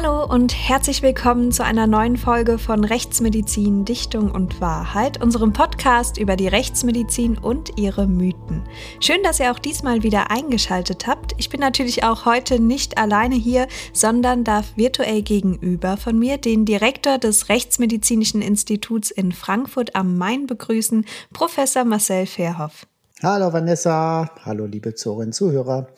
Hallo und herzlich willkommen zu einer neuen Folge von Rechtsmedizin, Dichtung und Wahrheit, unserem Podcast über die Rechtsmedizin und ihre Mythen. Schön, dass ihr auch diesmal wieder eingeschaltet habt. Ich bin natürlich auch heute nicht alleine hier, sondern darf virtuell gegenüber von mir den Direktor des Rechtsmedizinischen Instituts in Frankfurt am Main begrüßen, Professor Marcel Verhoff. Hallo Vanessa, hallo liebe Zuhörerinnen und Zuhörer.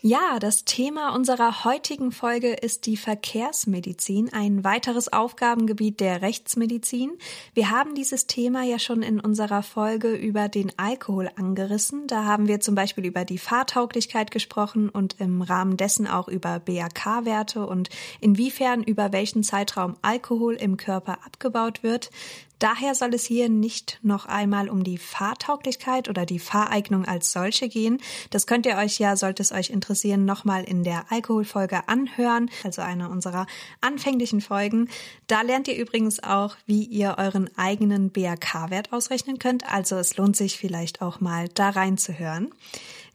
Ja, das Thema unserer heutigen Folge ist die Verkehrsmedizin, ein weiteres Aufgabengebiet der Rechtsmedizin. Wir haben dieses Thema ja schon in unserer Folge über den Alkohol angerissen. Da haben wir zum Beispiel über die Fahrtauglichkeit gesprochen und im Rahmen dessen auch über BAK-Werte und inwiefern über welchen Zeitraum Alkohol im Körper abgebaut wird. Daher soll es hier nicht noch einmal um die Fahrtauglichkeit oder die Fahreignung als solche gehen. Das könnt ihr euch ja, sollte es euch interessieren, nochmal in der Alkoholfolge anhören, also eine unserer anfänglichen Folgen. Da lernt ihr übrigens auch, wie ihr euren eigenen BRK-Wert ausrechnen könnt. Also es lohnt sich vielleicht auch mal da reinzuhören.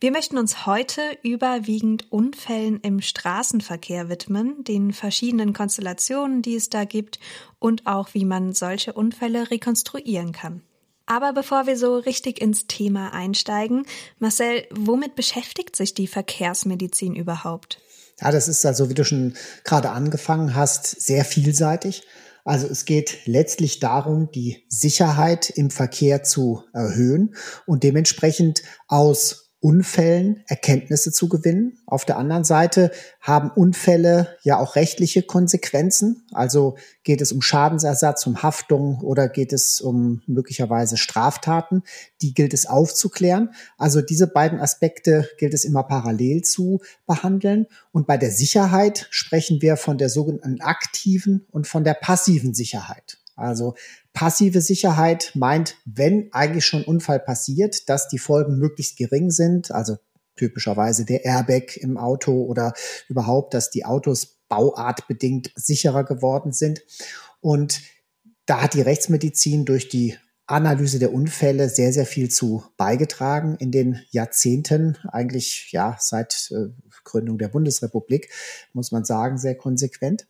Wir möchten uns heute überwiegend Unfällen im Straßenverkehr widmen, den verschiedenen Konstellationen, die es da gibt und auch wie man solche Unfälle rekonstruieren kann. Aber bevor wir so richtig ins Thema einsteigen, Marcel, womit beschäftigt sich die Verkehrsmedizin überhaupt? Ja, das ist also, wie du schon gerade angefangen hast, sehr vielseitig. Also es geht letztlich darum, die Sicherheit im Verkehr zu erhöhen und dementsprechend aus Unfällen Erkenntnisse zu gewinnen. Auf der anderen Seite haben Unfälle ja auch rechtliche Konsequenzen. Also geht es um Schadensersatz, um Haftung oder geht es um möglicherweise Straftaten. Die gilt es aufzuklären. Also diese beiden Aspekte gilt es immer parallel zu behandeln. Und bei der Sicherheit sprechen wir von der sogenannten aktiven und von der passiven Sicherheit. Also passive Sicherheit meint, wenn eigentlich schon Unfall passiert, dass die Folgen möglichst gering sind, also typischerweise der Airbag im Auto oder überhaupt, dass die Autos bauartbedingt sicherer geworden sind. Und da hat die Rechtsmedizin durch die Analyse der Unfälle sehr, sehr viel zu beigetragen in den Jahrzehnten, eigentlich ja seit äh, Gründung der Bundesrepublik, muss man sagen, sehr konsequent.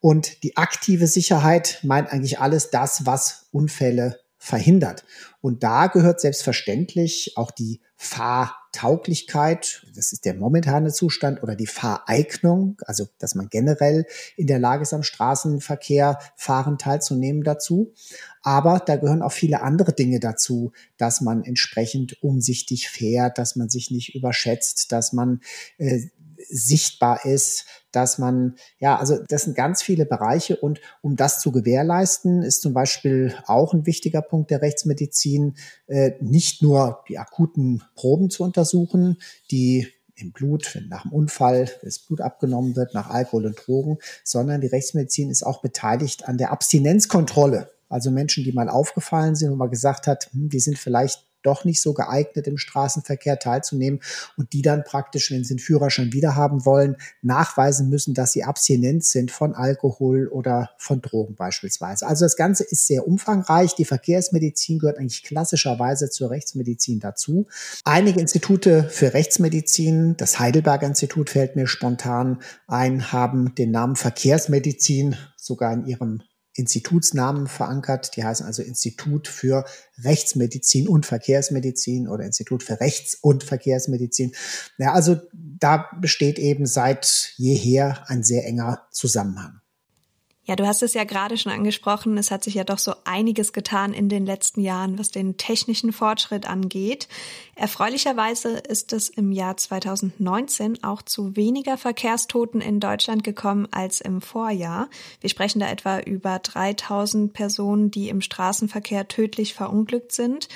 Und die aktive Sicherheit meint eigentlich alles das, was Unfälle verhindert. Und da gehört selbstverständlich auch die Fahrtauglichkeit, das ist der momentane Zustand, oder die Fahreignung, also dass man generell in der Lage ist, am Straßenverkehr fahren teilzunehmen dazu. Aber da gehören auch viele andere Dinge dazu, dass man entsprechend umsichtig fährt, dass man sich nicht überschätzt, dass man äh, sichtbar ist, dass man, ja, also das sind ganz viele Bereiche und um das zu gewährleisten, ist zum Beispiel auch ein wichtiger Punkt der Rechtsmedizin, äh, nicht nur die akuten Proben zu untersuchen, die im Blut, wenn nach dem Unfall das Blut abgenommen wird, nach Alkohol und Drogen, sondern die Rechtsmedizin ist auch beteiligt an der Abstinenzkontrolle. Also Menschen, die mal aufgefallen sind und mal gesagt hat, hm, die sind vielleicht doch nicht so geeignet, im Straßenverkehr teilzunehmen und die dann praktisch, wenn sie den Führerschein wiederhaben wollen, nachweisen müssen, dass sie abstinent sind von Alkohol oder von Drogen beispielsweise. Also das Ganze ist sehr umfangreich. Die Verkehrsmedizin gehört eigentlich klassischerweise zur Rechtsmedizin dazu. Einige Institute für Rechtsmedizin, das Heidelberger Institut fällt mir spontan ein, haben den Namen Verkehrsmedizin sogar in ihrem Institutsnamen verankert. Die heißen also Institut für Rechtsmedizin und Verkehrsmedizin oder Institut für Rechts- und Verkehrsmedizin. Ja, also da besteht eben seit jeher ein sehr enger Zusammenhang. Ja, du hast es ja gerade schon angesprochen. Es hat sich ja doch so einiges getan in den letzten Jahren, was den technischen Fortschritt angeht. Erfreulicherweise ist es im Jahr 2019 auch zu weniger Verkehrstoten in Deutschland gekommen als im Vorjahr. Wir sprechen da etwa über 3000 Personen, die im Straßenverkehr tödlich verunglückt sind.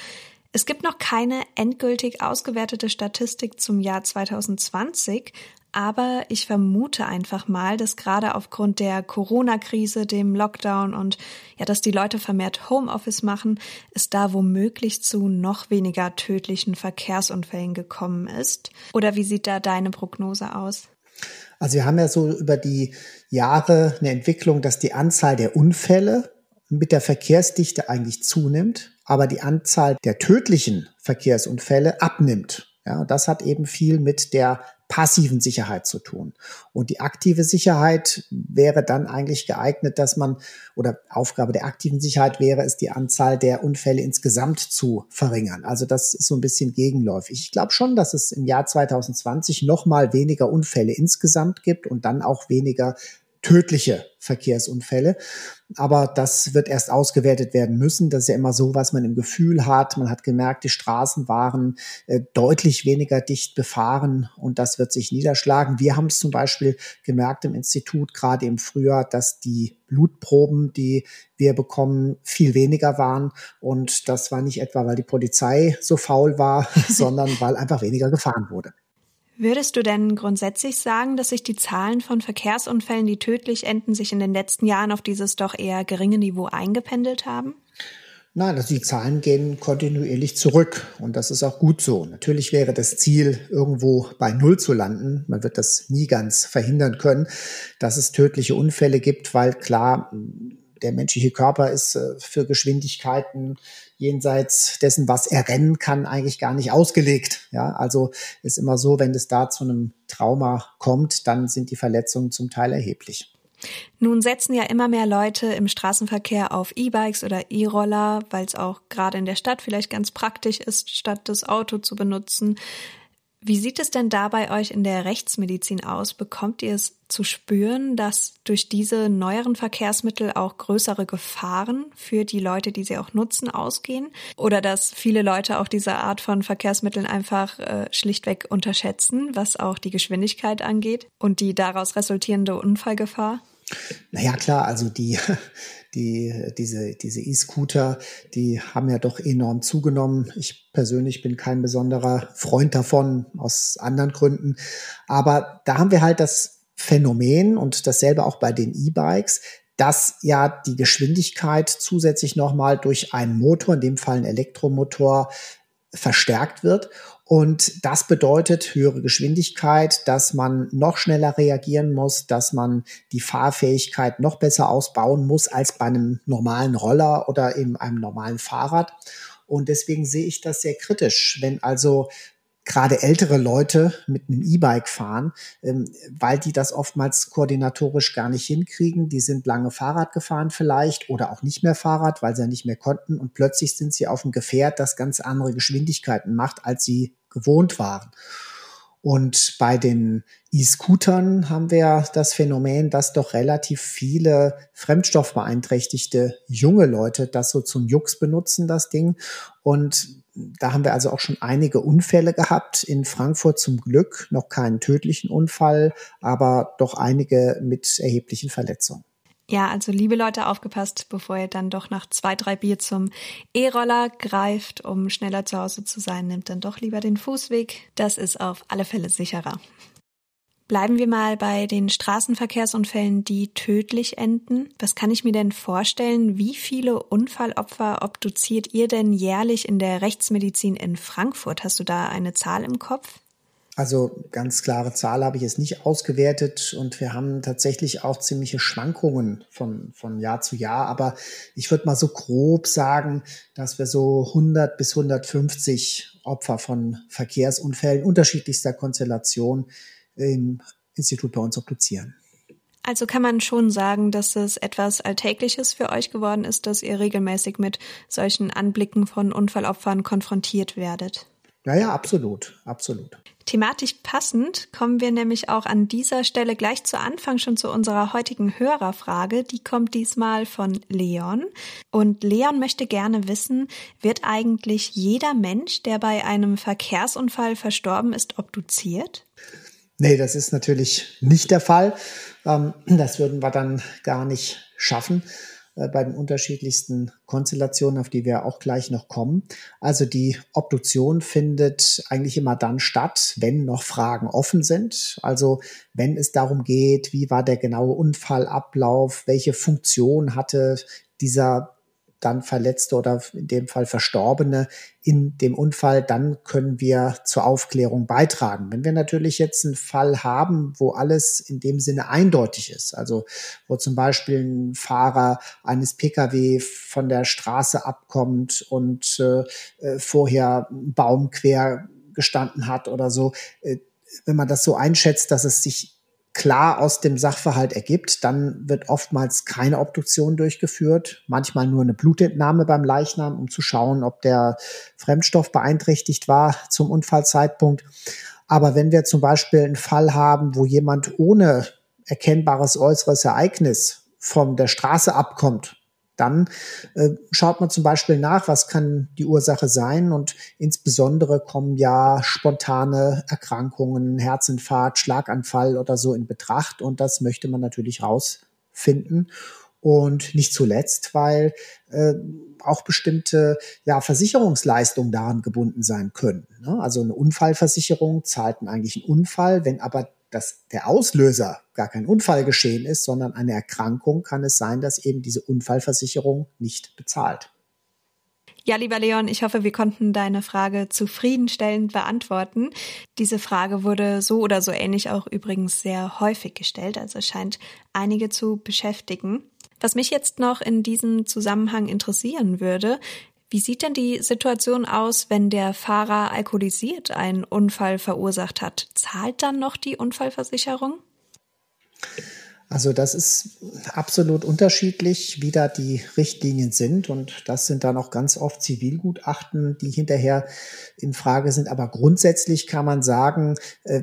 Es gibt noch keine endgültig ausgewertete Statistik zum Jahr 2020, aber ich vermute einfach mal, dass gerade aufgrund der Corona-Krise, dem Lockdown und ja, dass die Leute vermehrt Homeoffice machen, es da womöglich zu noch weniger tödlichen Verkehrsunfällen gekommen ist. Oder wie sieht da deine Prognose aus? Also wir haben ja so über die Jahre eine Entwicklung, dass die Anzahl der Unfälle mit der Verkehrsdichte eigentlich zunimmt, aber die Anzahl der tödlichen Verkehrsunfälle abnimmt. Ja, das hat eben viel mit der passiven Sicherheit zu tun. Und die aktive Sicherheit wäre dann eigentlich geeignet, dass man, oder Aufgabe der aktiven Sicherheit wäre es, die Anzahl der Unfälle insgesamt zu verringern. Also das ist so ein bisschen gegenläufig. Ich glaube schon, dass es im Jahr 2020 noch mal weniger Unfälle insgesamt gibt und dann auch weniger tödliche Verkehrsunfälle. Aber das wird erst ausgewertet werden müssen. Das ist ja immer so, was man im Gefühl hat. Man hat gemerkt, die Straßen waren äh, deutlich weniger dicht befahren und das wird sich niederschlagen. Wir haben es zum Beispiel gemerkt im Institut, gerade im Frühjahr, dass die Blutproben, die wir bekommen, viel weniger waren. Und das war nicht etwa, weil die Polizei so faul war, sondern weil einfach weniger gefahren wurde. Würdest du denn grundsätzlich sagen, dass sich die Zahlen von Verkehrsunfällen, die tödlich enden, sich in den letzten Jahren auf dieses doch eher geringe Niveau eingependelt haben? Nein, also die Zahlen gehen kontinuierlich zurück und das ist auch gut so. Natürlich wäre das Ziel, irgendwo bei Null zu landen. Man wird das nie ganz verhindern können, dass es tödliche Unfälle gibt, weil klar, der menschliche Körper ist äh, für Geschwindigkeiten jenseits dessen, was er rennen kann, eigentlich gar nicht ausgelegt. Ja, also ist immer so, wenn es da zu einem Trauma kommt, dann sind die Verletzungen zum Teil erheblich. Nun setzen ja immer mehr Leute im Straßenverkehr auf E-Bikes oder E-Roller, weil es auch gerade in der Stadt vielleicht ganz praktisch ist, statt das Auto zu benutzen. Wie sieht es denn da bei euch in der Rechtsmedizin aus? Bekommt ihr es zu spüren, dass durch diese neueren Verkehrsmittel auch größere Gefahren für die Leute, die sie auch nutzen, ausgehen? Oder dass viele Leute auch diese Art von Verkehrsmitteln einfach äh, schlichtweg unterschätzen, was auch die Geschwindigkeit angeht und die daraus resultierende Unfallgefahr? Naja, klar, also die, die, diese, diese E-Scooter, die haben ja doch enorm zugenommen. Ich persönlich bin kein besonderer Freund davon, aus anderen Gründen. Aber da haben wir halt das Phänomen und dasselbe auch bei den E-Bikes, dass ja die Geschwindigkeit zusätzlich nochmal durch einen Motor, in dem Fall ein Elektromotor, verstärkt wird. Und das bedeutet höhere Geschwindigkeit, dass man noch schneller reagieren muss, dass man die Fahrfähigkeit noch besser ausbauen muss als bei einem normalen Roller oder eben einem normalen Fahrrad. Und deswegen sehe ich das sehr kritisch, wenn also gerade ältere Leute mit einem E-Bike fahren, ähm, weil die das oftmals koordinatorisch gar nicht hinkriegen. Die sind lange Fahrrad gefahren vielleicht oder auch nicht mehr Fahrrad, weil sie ja nicht mehr konnten. Und plötzlich sind sie auf einem Gefährt, das ganz andere Geschwindigkeiten macht, als sie gewohnt waren. Und bei den E-Scootern haben wir das Phänomen, dass doch relativ viele fremdstoffbeeinträchtigte junge Leute das so zum Jux benutzen, das Ding. Und da haben wir also auch schon einige Unfälle gehabt. In Frankfurt zum Glück noch keinen tödlichen Unfall, aber doch einige mit erheblichen Verletzungen. Ja, also liebe Leute, aufgepasst, bevor ihr dann doch nach zwei, drei Bier zum E-Roller greift, um schneller zu Hause zu sein, nehmt dann doch lieber den Fußweg. Das ist auf alle Fälle sicherer. Bleiben wir mal bei den Straßenverkehrsunfällen, die tödlich enden. Was kann ich mir denn vorstellen? Wie viele Unfallopfer obduziert ihr denn jährlich in der Rechtsmedizin in Frankfurt? Hast du da eine Zahl im Kopf? Also ganz klare Zahl habe ich jetzt nicht ausgewertet und wir haben tatsächlich auch ziemliche Schwankungen von, von Jahr zu Jahr. Aber ich würde mal so grob sagen, dass wir so 100 bis 150 Opfer von Verkehrsunfällen unterschiedlichster Konstellation im Institut bei uns obduzieren. Also kann man schon sagen, dass es etwas Alltägliches für euch geworden ist, dass ihr regelmäßig mit solchen Anblicken von Unfallopfern konfrontiert werdet. Ja, ja, absolut, absolut. Thematisch passend kommen wir nämlich auch an dieser Stelle gleich zu Anfang schon zu unserer heutigen Hörerfrage. Die kommt diesmal von Leon. Und Leon möchte gerne wissen, wird eigentlich jeder Mensch, der bei einem Verkehrsunfall verstorben ist, obduziert? Nee, das ist natürlich nicht der Fall. Ähm, das würden wir dann gar nicht schaffen. Äh, bei den unterschiedlichsten Konstellationen, auf die wir auch gleich noch kommen. Also die Obduktion findet eigentlich immer dann statt, wenn noch Fragen offen sind. Also wenn es darum geht, wie war der genaue Unfallablauf, welche Funktion hatte dieser dann Verletzte oder in dem Fall Verstorbene in dem Unfall, dann können wir zur Aufklärung beitragen. Wenn wir natürlich jetzt einen Fall haben, wo alles in dem Sinne eindeutig ist, also wo zum Beispiel ein Fahrer eines Pkw von der Straße abkommt und äh, äh vorher einen Baum quer gestanden hat oder so, äh, wenn man das so einschätzt, dass es sich klar aus dem Sachverhalt ergibt, dann wird oftmals keine Obduktion durchgeführt, manchmal nur eine Blutentnahme beim Leichnam, um zu schauen, ob der Fremdstoff beeinträchtigt war zum Unfallzeitpunkt. Aber wenn wir zum Beispiel einen Fall haben, wo jemand ohne erkennbares äußeres Ereignis von der Straße abkommt, dann äh, schaut man zum Beispiel nach, was kann die Ursache sein und insbesondere kommen ja spontane Erkrankungen, Herzinfarkt, Schlaganfall oder so in Betracht und das möchte man natürlich rausfinden. Und nicht zuletzt, weil äh, auch bestimmte ja, Versicherungsleistungen daran gebunden sein können. Ne? Also eine Unfallversicherung zahlt eigentlich einen Unfall, wenn aber dass der Auslöser gar kein Unfall geschehen ist, sondern eine Erkrankung, kann es sein, dass eben diese Unfallversicherung nicht bezahlt. Ja, lieber Leon, ich hoffe, wir konnten deine Frage zufriedenstellend beantworten. Diese Frage wurde so oder so ähnlich auch übrigens sehr häufig gestellt, also scheint einige zu beschäftigen. Was mich jetzt noch in diesem Zusammenhang interessieren würde, wie sieht denn die Situation aus, wenn der Fahrer alkoholisiert einen Unfall verursacht hat? Zahlt dann noch die Unfallversicherung? Also das ist absolut unterschiedlich, wie da die Richtlinien sind. Und das sind dann auch ganz oft Zivilgutachten, die hinterher in Frage sind. Aber grundsätzlich kann man sagen, äh,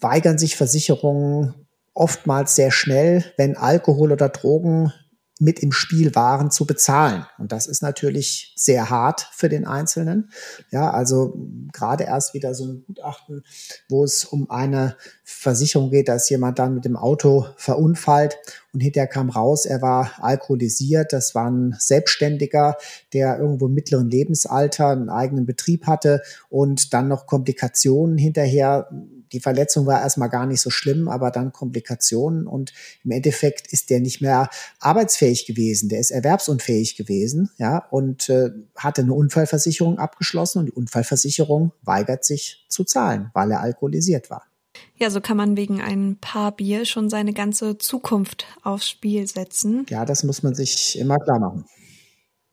weigern sich Versicherungen oftmals sehr schnell, wenn Alkohol oder Drogen mit im Spiel waren, zu bezahlen. Und das ist natürlich sehr hart für den Einzelnen. Ja, also gerade erst wieder so ein Gutachten, wo es um eine Versicherung geht, dass jemand dann mit dem Auto verunfallt und hinterher kam raus, er war alkoholisiert. Das war ein Selbstständiger, der irgendwo im mittleren Lebensalter einen eigenen Betrieb hatte und dann noch Komplikationen hinterher die Verletzung war erstmal gar nicht so schlimm, aber dann Komplikationen und im Endeffekt ist der nicht mehr arbeitsfähig gewesen, der ist erwerbsunfähig gewesen, ja, und äh, hatte eine Unfallversicherung abgeschlossen und die Unfallversicherung weigert sich zu zahlen, weil er alkoholisiert war. Ja, so kann man wegen ein paar Bier schon seine ganze Zukunft aufs Spiel setzen. Ja, das muss man sich immer klar machen.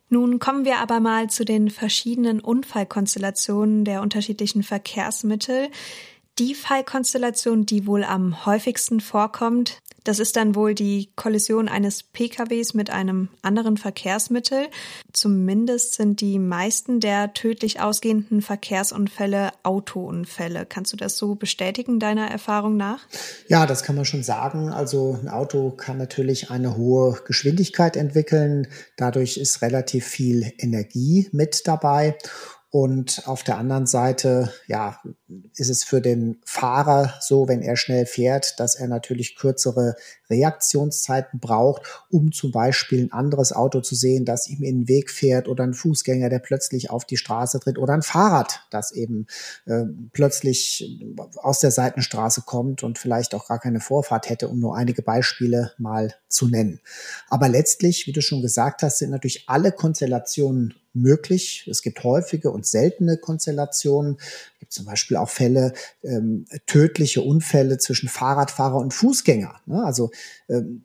Nun kommen wir aber mal zu den verschiedenen Unfallkonstellationen der unterschiedlichen Verkehrsmittel. Die Fallkonstellation, die wohl am häufigsten vorkommt, das ist dann wohl die Kollision eines PKWs mit einem anderen Verkehrsmittel. Zumindest sind die meisten der tödlich ausgehenden Verkehrsunfälle Autounfälle. Kannst du das so bestätigen, deiner Erfahrung nach? Ja, das kann man schon sagen. Also ein Auto kann natürlich eine hohe Geschwindigkeit entwickeln. Dadurch ist relativ viel Energie mit dabei. Und auf der anderen Seite, ja, ist es für den Fahrer so, wenn er schnell fährt, dass er natürlich kürzere Reaktionszeiten braucht, um zum Beispiel ein anderes Auto zu sehen, das ihm in den Weg fährt oder ein Fußgänger, der plötzlich auf die Straße tritt oder ein Fahrrad, das eben äh, plötzlich aus der Seitenstraße kommt und vielleicht auch gar keine Vorfahrt hätte, um nur einige Beispiele mal zu nennen. Aber letztlich, wie du schon gesagt hast, sind natürlich alle Konstellationen möglich. Es gibt häufige und seltene Konstellationen. Es gibt zum Beispiel auch Fälle, ähm, tödliche Unfälle zwischen Fahrradfahrer und Fußgänger. Ne? Also ähm,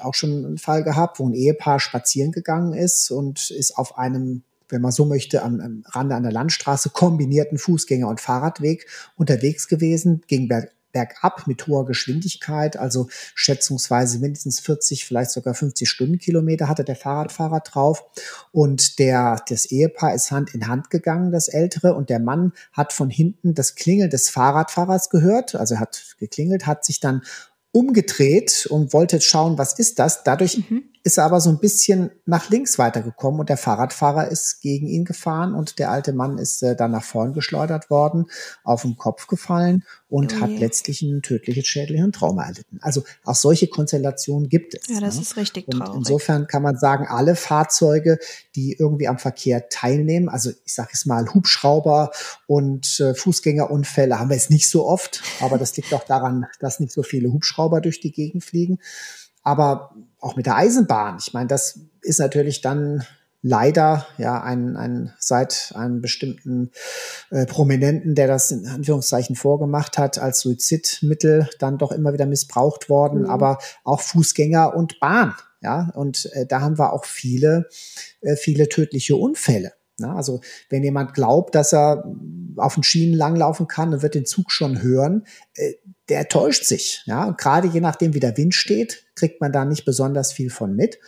auch schon einen Fall gehabt, wo ein Ehepaar spazieren gegangen ist und ist auf einem wenn man so möchte, am, am Rande an der Landstraße kombinierten Fußgänger- und Fahrradweg unterwegs gewesen, ging bergab mit hoher Geschwindigkeit, also schätzungsweise mindestens 40, vielleicht sogar 50 Stundenkilometer hatte der Fahrradfahrer drauf. Und der, das Ehepaar ist Hand in Hand gegangen, das Ältere, und der Mann hat von hinten das Klingeln des Fahrradfahrers gehört, also er hat geklingelt, hat sich dann umgedreht und wollte schauen, was ist das. Dadurch mhm ist er aber so ein bisschen nach links weitergekommen und der Fahrradfahrer ist gegen ihn gefahren und der alte Mann ist äh, dann nach vorn geschleudert worden, auf den Kopf gefallen und oh hat letztlich ein tödliches schädliches Trauma erlitten. Also auch solche Konstellationen gibt es. Ja, das ne? ist richtig traurig. Und insofern kann man sagen, alle Fahrzeuge, die irgendwie am Verkehr teilnehmen, also ich sage es mal Hubschrauber und äh, Fußgängerunfälle haben wir jetzt nicht so oft, aber das liegt auch daran, dass nicht so viele Hubschrauber durch die Gegend fliegen. Aber auch mit der Eisenbahn, ich meine, das ist natürlich dann leider ja ein, ein seit einem bestimmten äh, Prominenten, der das in Anführungszeichen vorgemacht hat, als Suizidmittel dann doch immer wieder missbraucht worden, mhm. aber auch Fußgänger und Bahn, ja, und äh, da haben wir auch viele, äh, viele tödliche Unfälle. Na, also wenn jemand glaubt, dass er auf den Schienen langlaufen kann und wird den Zug schon hören, äh, der täuscht sich. Ja, gerade je nachdem, wie der Wind steht, kriegt man da nicht besonders viel von mit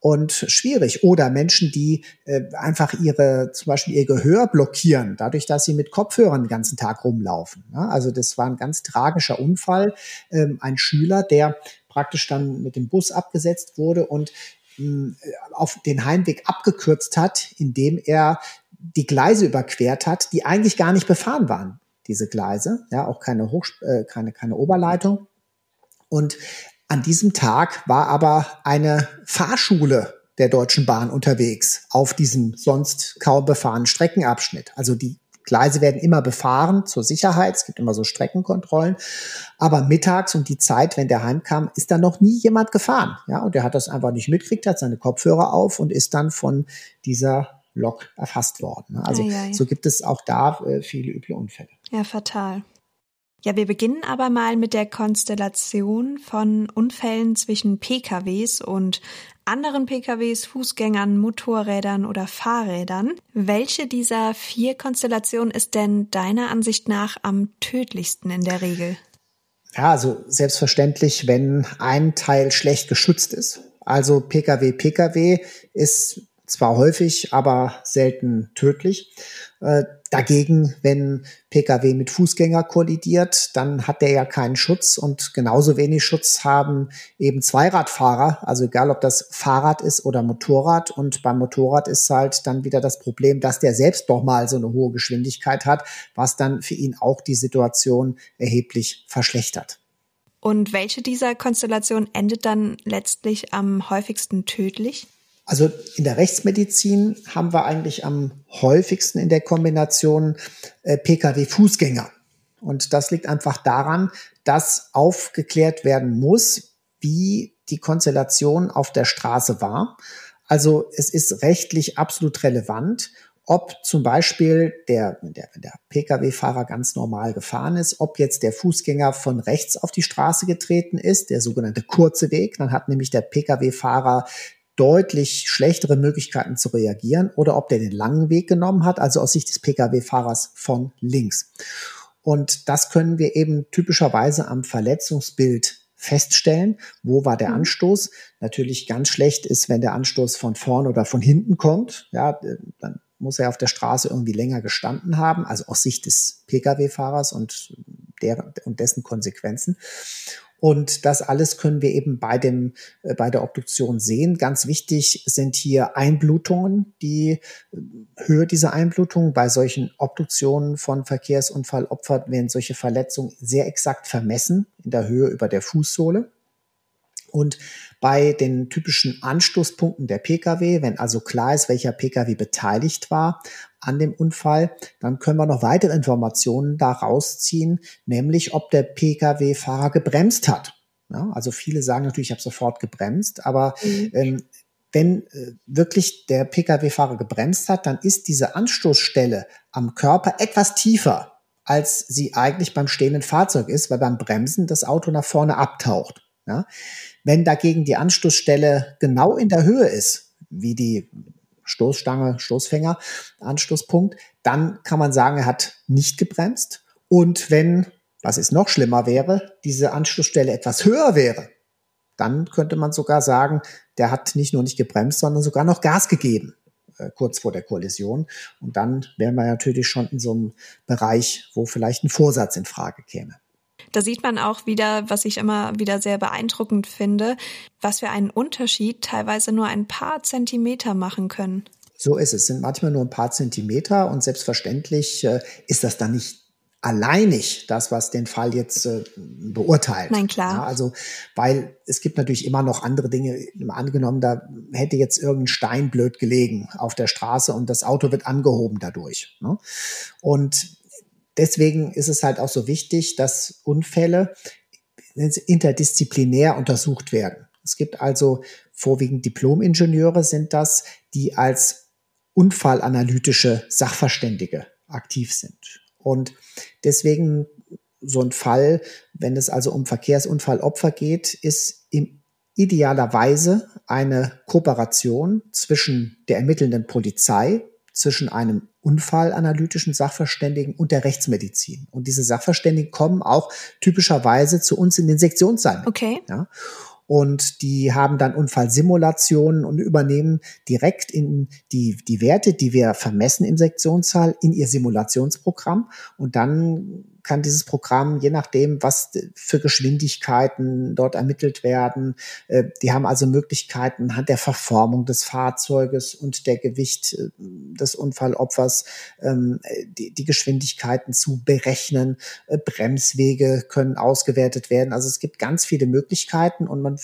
und schwierig. Oder Menschen, die äh, einfach ihre, zum Beispiel ihr Gehör blockieren, dadurch, dass sie mit Kopfhörern den ganzen Tag rumlaufen. Ja, also das war ein ganz tragischer Unfall. Ähm, ein Schüler, der praktisch dann mit dem Bus abgesetzt wurde und mh, auf den Heimweg abgekürzt hat, indem er die Gleise überquert hat, die eigentlich gar nicht befahren waren, diese Gleise, ja, auch keine, Hoch, äh, keine, keine Oberleitung. Und an diesem Tag war aber eine Fahrschule der Deutschen Bahn unterwegs auf diesem sonst kaum befahrenen Streckenabschnitt. Also die Gleise werden immer befahren zur Sicherheit. Es gibt immer so Streckenkontrollen. Aber mittags um die Zeit, wenn der heimkam, ist da noch nie jemand gefahren. Ja, und der hat das einfach nicht mitgekriegt, hat seine Kopfhörer auf und ist dann von dieser Lok erfasst worden. Also ei, ei. so gibt es auch da äh, viele üble Unfälle. Ja, fatal. Ja, wir beginnen aber mal mit der Konstellation von Unfällen zwischen PKWs und anderen PKWs, Fußgängern, Motorrädern oder Fahrrädern. Welche dieser vier Konstellationen ist denn deiner Ansicht nach am tödlichsten in der Regel? Ja, also selbstverständlich, wenn ein Teil schlecht geschützt ist. Also Pkw, Pkw ist zwar häufig, aber selten tödlich. Äh, dagegen, wenn Pkw mit Fußgänger kollidiert, dann hat der ja keinen Schutz und genauso wenig Schutz haben eben Zweiradfahrer, also egal ob das Fahrrad ist oder Motorrad und beim Motorrad ist halt dann wieder das Problem, dass der selbst doch mal so eine hohe Geschwindigkeit hat, was dann für ihn auch die Situation erheblich verschlechtert. Und welche dieser Konstellationen endet dann letztlich am häufigsten tödlich? Also in der Rechtsmedizin haben wir eigentlich am häufigsten in der Kombination äh, Pkw-Fußgänger. Und das liegt einfach daran, dass aufgeklärt werden muss, wie die Konstellation auf der Straße war. Also es ist rechtlich absolut relevant, ob zum Beispiel der, der, der Pkw-Fahrer ganz normal gefahren ist, ob jetzt der Fußgänger von rechts auf die Straße getreten ist, der sogenannte kurze Weg. Dann hat nämlich der Pkw-Fahrer deutlich schlechtere Möglichkeiten zu reagieren oder ob der den langen Weg genommen hat, also aus Sicht des Pkw-Fahrers von links. Und das können wir eben typischerweise am Verletzungsbild feststellen, wo war der mhm. Anstoß. Natürlich ganz schlecht ist, wenn der Anstoß von vorn oder von hinten kommt. Ja, dann muss er auf der Straße irgendwie länger gestanden haben, also aus Sicht des Pkw-Fahrers und, der, und dessen Konsequenzen. Und das alles können wir eben bei dem, äh, bei der Obduktion sehen. Ganz wichtig sind hier Einblutungen, die äh, Höhe dieser Einblutungen. Bei solchen Obduktionen von Verkehrsunfallopfern werden solche Verletzungen sehr exakt vermessen in der Höhe über der Fußsohle. Und bei den typischen Anstoßpunkten der Pkw, wenn also klar ist, welcher Pkw beteiligt war an dem Unfall, dann können wir noch weitere Informationen daraus ziehen, nämlich ob der Pkw-Fahrer gebremst hat. Ja, also viele sagen natürlich, ich habe sofort gebremst, aber mhm. ähm, wenn äh, wirklich der Pkw-Fahrer gebremst hat, dann ist diese Anstoßstelle am Körper etwas tiefer, als sie eigentlich beim stehenden Fahrzeug ist, weil beim Bremsen das Auto nach vorne abtaucht. Ja? Wenn dagegen die Anstoßstelle genau in der Höhe ist, wie die Stoßstange, Stoßfänger, Anstoßpunkt, dann kann man sagen, er hat nicht gebremst. Und wenn, was es noch schlimmer wäre, diese Anstoßstelle etwas höher wäre, dann könnte man sogar sagen, der hat nicht nur nicht gebremst, sondern sogar noch Gas gegeben, äh, kurz vor der Kollision. Und dann wären wir natürlich schon in so einem Bereich, wo vielleicht ein Vorsatz in Frage käme. Da sieht man auch wieder, was ich immer wieder sehr beeindruckend finde, was für einen Unterschied teilweise nur ein paar Zentimeter machen können. So ist es. Sind manchmal nur ein paar Zentimeter und selbstverständlich äh, ist das dann nicht alleinig das, was den Fall jetzt äh, beurteilt. Nein, klar. Ja, also, weil es gibt natürlich immer noch andere Dinge. Angenommen, da hätte jetzt irgendein Stein blöd gelegen auf der Straße und das Auto wird angehoben dadurch. Ne? Und deswegen ist es halt auch so wichtig, dass Unfälle interdisziplinär untersucht werden. Es gibt also vorwiegend Diplom-Ingenieure sind das, die als unfallanalytische Sachverständige aktiv sind. Und deswegen so ein Fall, wenn es also um Verkehrsunfallopfer geht, ist im idealerweise eine Kooperation zwischen der ermittelnden Polizei zwischen einem unfallanalytischen Sachverständigen und der Rechtsmedizin. Und diese Sachverständigen kommen auch typischerweise zu uns in den Sektionssaal. Okay. Ja? und die haben dann Unfallsimulationen und übernehmen direkt in die, die Werte, die wir vermessen im Sektionssaal, in ihr Simulationsprogramm und dann kann dieses Programm, je nachdem, was für Geschwindigkeiten dort ermittelt werden, äh, die haben also Möglichkeiten anhand der Verformung des Fahrzeuges und der Gewicht äh, des Unfallopfers ähm, die, Geschwindigkeiten zu berechnen. Äh, Bremswege können ausgewertet werden. Also es gibt ganz viele Möglichkeiten und man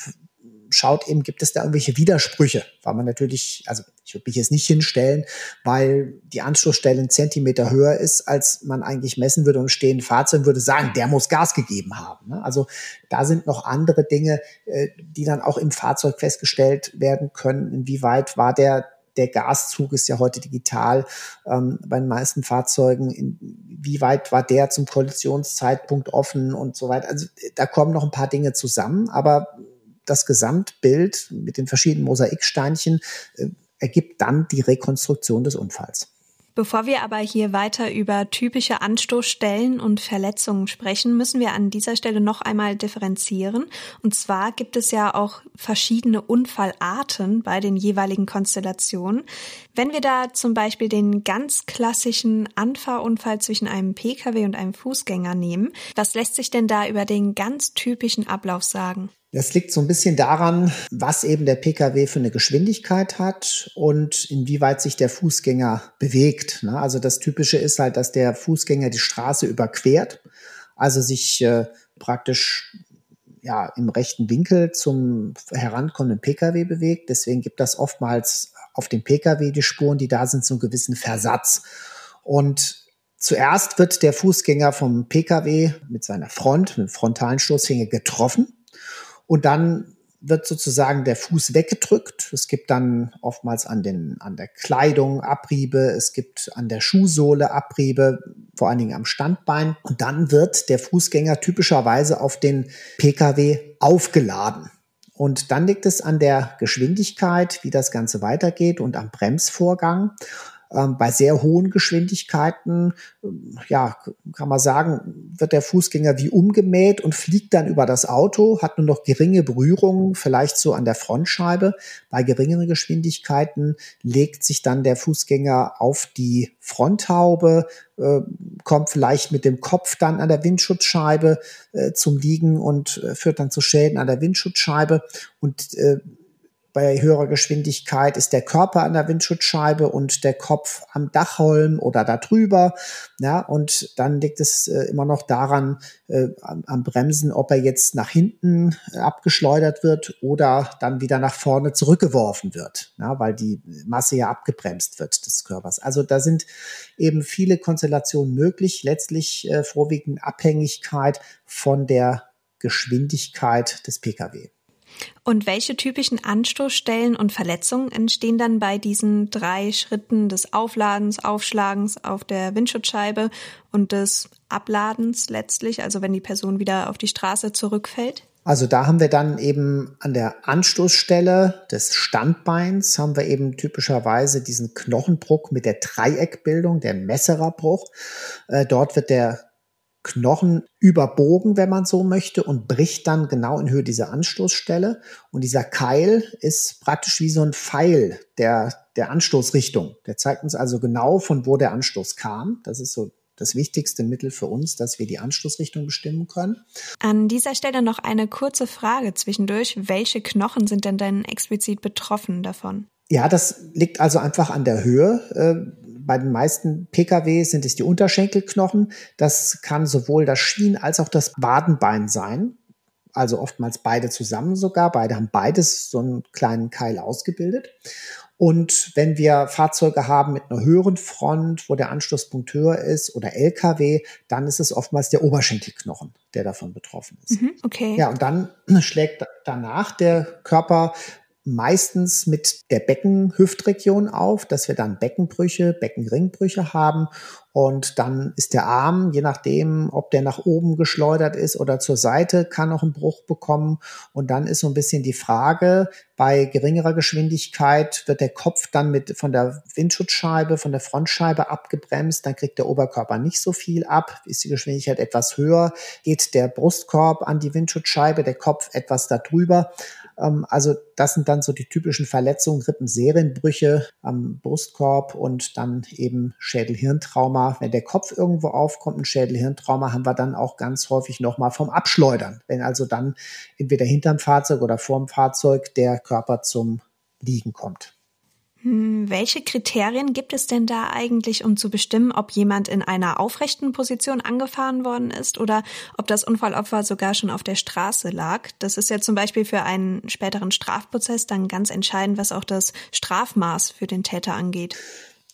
schaut eben, gibt es da irgendwelche Widersprüche, weil man natürlich, also ich würde mich jetzt nicht hinstellen, weil die Anschlussstelle einen Zentimeter höher ist, als man eigentlich messen würde und stehen Fahrzeug würde sagen, der muss Gas gegeben haben. Ne? Also da sind noch andere Dinge, äh, die dann auch im Fahrzeug festgestellt werden können. Inwieweit war der der Gaszug ist ja heute digital ähm, bei den meisten Fahrzeugen. Inwieweit war der zum Kollisionszeitpunkt offen und so weiter? Also da kommen noch ein paar Dinge zusammen, aber das Gesamtbild mit den verschiedenen Mosaiksteinchen äh, ergibt dann die Rekonstruktion des Unfalls. Bevor wir aber hier weiter über typische Anstoßstellen und Verletzungen sprechen, müssen wir an dieser Stelle noch einmal differenzieren. Und zwar gibt es ja auch verschiedene Unfallarten bei den jeweiligen Konstellationen. Wenn wir da zum Beispiel den ganz klassischen Anfahrunfall zwischen einem Pkw und einem Fußgänger nehmen, was lässt sich denn da über den ganz typischen Ablauf sagen? Das liegt so ein bisschen daran, was eben der Pkw für eine Geschwindigkeit hat und inwieweit sich der Fußgänger bewegt. Ne? Also das Typische ist halt, dass der Fußgänger die Straße überquert, also sich äh, praktisch ja, im rechten Winkel zum herankommenden Pkw bewegt. Deswegen gibt das oftmals auf dem Pkw die Spuren, die da sind, so einen gewissen Versatz. Und zuerst wird der Fußgänger vom Pkw mit seiner Front, mit dem frontalen Stoßhänger getroffen. Und dann wird sozusagen der Fuß weggedrückt. Es gibt dann oftmals an, den, an der Kleidung Abriebe, es gibt an der Schuhsohle Abriebe, vor allen Dingen am Standbein. Und dann wird der Fußgänger typischerweise auf den Pkw aufgeladen. Und dann liegt es an der Geschwindigkeit, wie das Ganze weitergeht und am Bremsvorgang. Ähm, bei sehr hohen Geschwindigkeiten, ähm, ja, kann man sagen, wird der Fußgänger wie umgemäht und fliegt dann über das Auto, hat nur noch geringe Berührungen, vielleicht so an der Frontscheibe. Bei geringeren Geschwindigkeiten legt sich dann der Fußgänger auf die Fronthaube, äh, kommt vielleicht mit dem Kopf dann an der Windschutzscheibe äh, zum Liegen und äh, führt dann zu Schäden an der Windschutzscheibe und äh, bei höherer Geschwindigkeit ist der Körper an der Windschutzscheibe und der Kopf am Dachholm oder da drüber. Ja, und dann liegt es äh, immer noch daran, äh, am, am, Bremsen, ob er jetzt nach hinten äh, abgeschleudert wird oder dann wieder nach vorne zurückgeworfen wird, ja, weil die Masse ja abgebremst wird des Körpers. Also da sind eben viele Konstellationen möglich, letztlich äh, vorwiegend Abhängigkeit von der Geschwindigkeit des Pkw. Und welche typischen Anstoßstellen und Verletzungen entstehen dann bei diesen drei Schritten des Aufladens, Aufschlagens auf der Windschutzscheibe und des Abladens letztlich, also wenn die Person wieder auf die Straße zurückfällt? Also da haben wir dann eben an der Anstoßstelle des Standbeins haben wir eben typischerweise diesen Knochenbruch mit der Dreieckbildung, der Messererbruch. Äh, dort wird der Knochen überbogen, wenn man so möchte, und bricht dann genau in Höhe dieser Anstoßstelle. Und dieser Keil ist praktisch wie so ein Pfeil der, der Anstoßrichtung. Der zeigt uns also genau, von wo der Anstoß kam. Das ist so das wichtigste Mittel für uns, dass wir die Anstoßrichtung bestimmen können. An dieser Stelle noch eine kurze Frage zwischendurch. Welche Knochen sind denn dann explizit betroffen davon? Ja, das liegt also einfach an der Höhe. Bei den meisten Pkw sind es die Unterschenkelknochen. Das kann sowohl das Schien- als auch das Wadenbein sein. Also oftmals beide zusammen sogar. Beide haben beides so einen kleinen Keil ausgebildet. Und wenn wir Fahrzeuge haben mit einer höheren Front, wo der Anschlusspunkt höher ist oder LKW, dann ist es oftmals der Oberschenkelknochen, der davon betroffen ist. Mhm, okay. Ja, und dann schlägt danach der Körper meistens mit der Beckenhüftregion auf, dass wir dann Beckenbrüche, Beckenringbrüche haben und dann ist der Arm, je nachdem, ob der nach oben geschleudert ist oder zur Seite, kann auch einen Bruch bekommen. Und dann ist so ein bisschen die Frage, bei geringerer Geschwindigkeit wird der Kopf dann mit von der Windschutzscheibe, von der Frontscheibe abgebremst, dann kriegt der Oberkörper nicht so viel ab. Ist die Geschwindigkeit etwas höher, geht der Brustkorb an die Windschutzscheibe, der Kopf etwas darüber. Ähm, also das sind dann so die typischen Verletzungen, Rippenserienbrüche am Brustkorb und dann eben Schädelhirntrauma. Wenn der Kopf irgendwo aufkommt, ein Schädelhirntrauma, haben wir dann auch ganz häufig nochmal vom Abschleudern. Wenn also dann entweder hinterm Fahrzeug oder vorm Fahrzeug der Körper zum Liegen kommt. Hm, welche Kriterien gibt es denn da eigentlich, um zu bestimmen, ob jemand in einer aufrechten Position angefahren worden ist oder ob das Unfallopfer sogar schon auf der Straße lag? Das ist ja zum Beispiel für einen späteren Strafprozess dann ganz entscheidend, was auch das Strafmaß für den Täter angeht.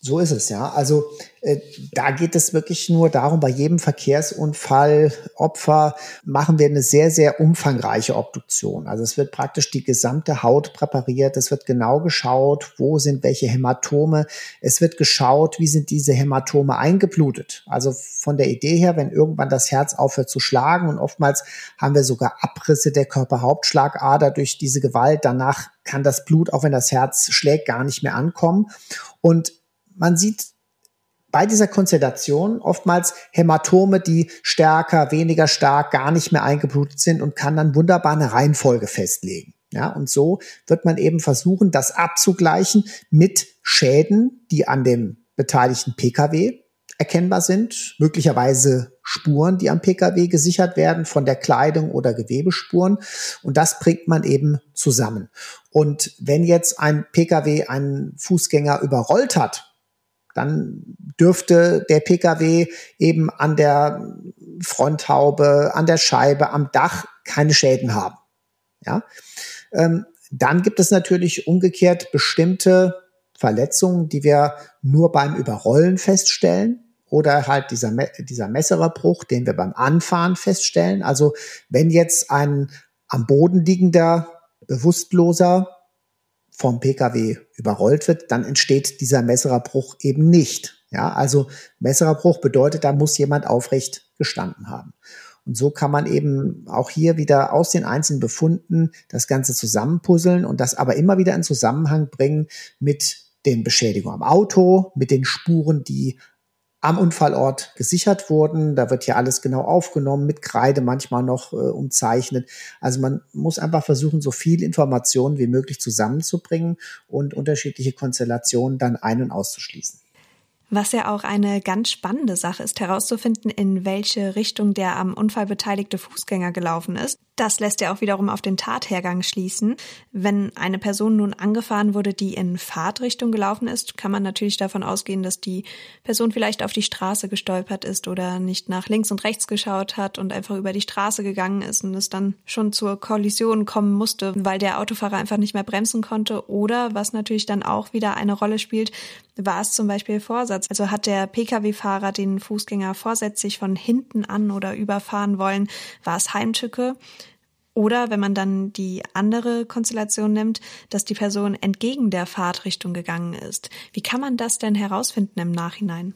So ist es, ja. Also äh, da geht es wirklich nur darum, bei jedem Verkehrsunfall Opfer machen wir eine sehr, sehr umfangreiche Obduktion. Also es wird praktisch die gesamte Haut präpariert. Es wird genau geschaut, wo sind welche Hämatome. Es wird geschaut, wie sind diese Hämatome eingeblutet. Also von der Idee her, wenn irgendwann das Herz aufhört zu schlagen und oftmals haben wir sogar Abrisse der Körperhauptschlagader durch diese Gewalt. Danach kann das Blut, auch wenn das Herz schlägt, gar nicht mehr ankommen. Und man sieht bei dieser Konstellation oftmals Hämatome, die stärker, weniger stark, gar nicht mehr eingeblutet sind und kann dann wunderbar eine Reihenfolge festlegen. Ja, und so wird man eben versuchen, das abzugleichen mit Schäden, die an dem beteiligten Pkw erkennbar sind, möglicherweise Spuren, die am Pkw gesichert werden von der Kleidung oder Gewebespuren. Und das bringt man eben zusammen. Und wenn jetzt ein Pkw einen Fußgänger überrollt hat, dann dürfte der Pkw eben an der Fronthaube, an der Scheibe, am Dach keine Schäden haben. Ja, ähm, dann gibt es natürlich umgekehrt bestimmte Verletzungen, die wir nur beim Überrollen feststellen oder halt dieser, dieser Messererbruch, den wir beim Anfahren feststellen. Also wenn jetzt ein am Boden liegender, bewusstloser vom Pkw überrollt wird, dann entsteht dieser Messererbruch eben nicht. Ja, also Messererbruch bedeutet, da muss jemand aufrecht gestanden haben. Und so kann man eben auch hier wieder aus den einzelnen Befunden das Ganze zusammenpuzzeln und das aber immer wieder in Zusammenhang bringen mit den Beschädigungen am Auto, mit den Spuren, die am Unfallort gesichert wurden. Da wird ja alles genau aufgenommen, mit Kreide manchmal noch äh, umzeichnet. Also man muss einfach versuchen, so viel Informationen wie möglich zusammenzubringen und unterschiedliche Konstellationen dann ein- und auszuschließen. Was ja auch eine ganz spannende Sache ist, herauszufinden, in welche Richtung der am Unfall beteiligte Fußgänger gelaufen ist. Das lässt ja auch wiederum auf den Tathergang schließen. Wenn eine Person nun angefahren wurde, die in Fahrtrichtung gelaufen ist, kann man natürlich davon ausgehen, dass die Person vielleicht auf die Straße gestolpert ist oder nicht nach links und rechts geschaut hat und einfach über die Straße gegangen ist und es dann schon zur Kollision kommen musste, weil der Autofahrer einfach nicht mehr bremsen konnte. Oder was natürlich dann auch wieder eine Rolle spielt, war es zum Beispiel Vorsatz. Also hat der Pkw-Fahrer den Fußgänger vorsätzlich von hinten an oder überfahren wollen, war es Heimtücke. Oder wenn man dann die andere Konstellation nimmt, dass die Person entgegen der Fahrtrichtung gegangen ist. Wie kann man das denn herausfinden im Nachhinein?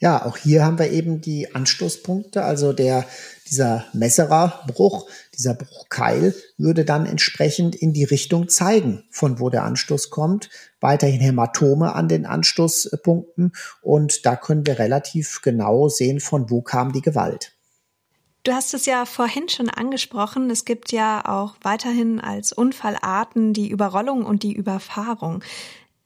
Ja, auch hier haben wir eben die Anstoßpunkte. Also der, dieser Messererbruch, dieser Bruchkeil würde dann entsprechend in die Richtung zeigen, von wo der Anstoß kommt. Weiterhin Hämatome an den Anstoßpunkten. Und da können wir relativ genau sehen, von wo kam die Gewalt. Du hast es ja vorhin schon angesprochen. Es gibt ja auch weiterhin als Unfallarten die Überrollung und die Überfahrung.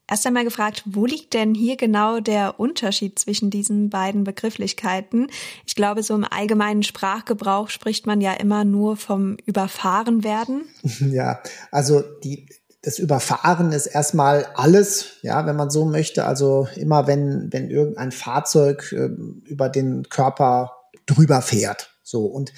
Erst einmal gefragt, wo liegt denn hier genau der Unterschied zwischen diesen beiden Begrifflichkeiten? Ich glaube, so im allgemeinen Sprachgebrauch spricht man ja immer nur vom Überfahrenwerden. Ja, also die, das Überfahren ist erstmal alles, ja, wenn man so möchte. Also immer wenn, wenn irgendein Fahrzeug äh, über den Körper drüber fährt. So, und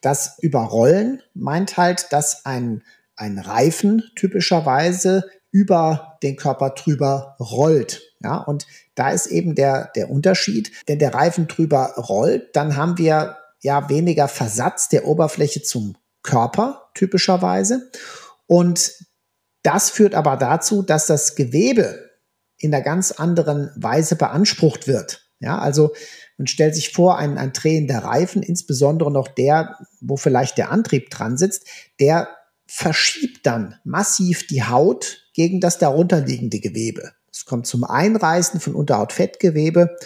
das Überrollen meint halt, dass ein, ein Reifen typischerweise über den Körper drüber rollt. Ja, und da ist eben der, der Unterschied. Wenn der Reifen drüber rollt, dann haben wir ja weniger Versatz der Oberfläche zum Körper typischerweise. Und Das führt aber dazu, dass das Gewebe in einer ganz anderen Weise beansprucht wird. Ja, also man stellt sich vor, ein, ein drehender Reifen, insbesondere noch der, wo vielleicht der Antrieb dran sitzt, der verschiebt dann massiv die Haut gegen das darunterliegende Gewebe. Es kommt zum Einreißen von Unterhautfettgewebe,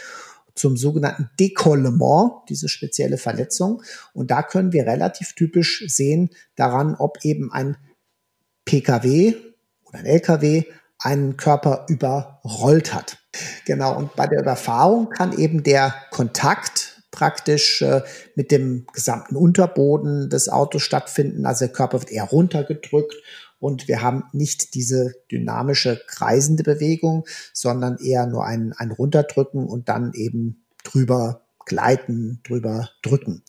zum sogenannten Dekollement, diese spezielle Verletzung. Und da können wir relativ typisch sehen daran, ob eben ein PKW oder ein LKW einen Körper überrollt hat. Genau, und bei der Überfahrung kann eben der Kontakt praktisch äh, mit dem gesamten Unterboden des Autos stattfinden. Also der Körper wird eher runtergedrückt und wir haben nicht diese dynamische kreisende Bewegung, sondern eher nur ein, ein Runterdrücken und dann eben drüber gleiten, drüber drücken.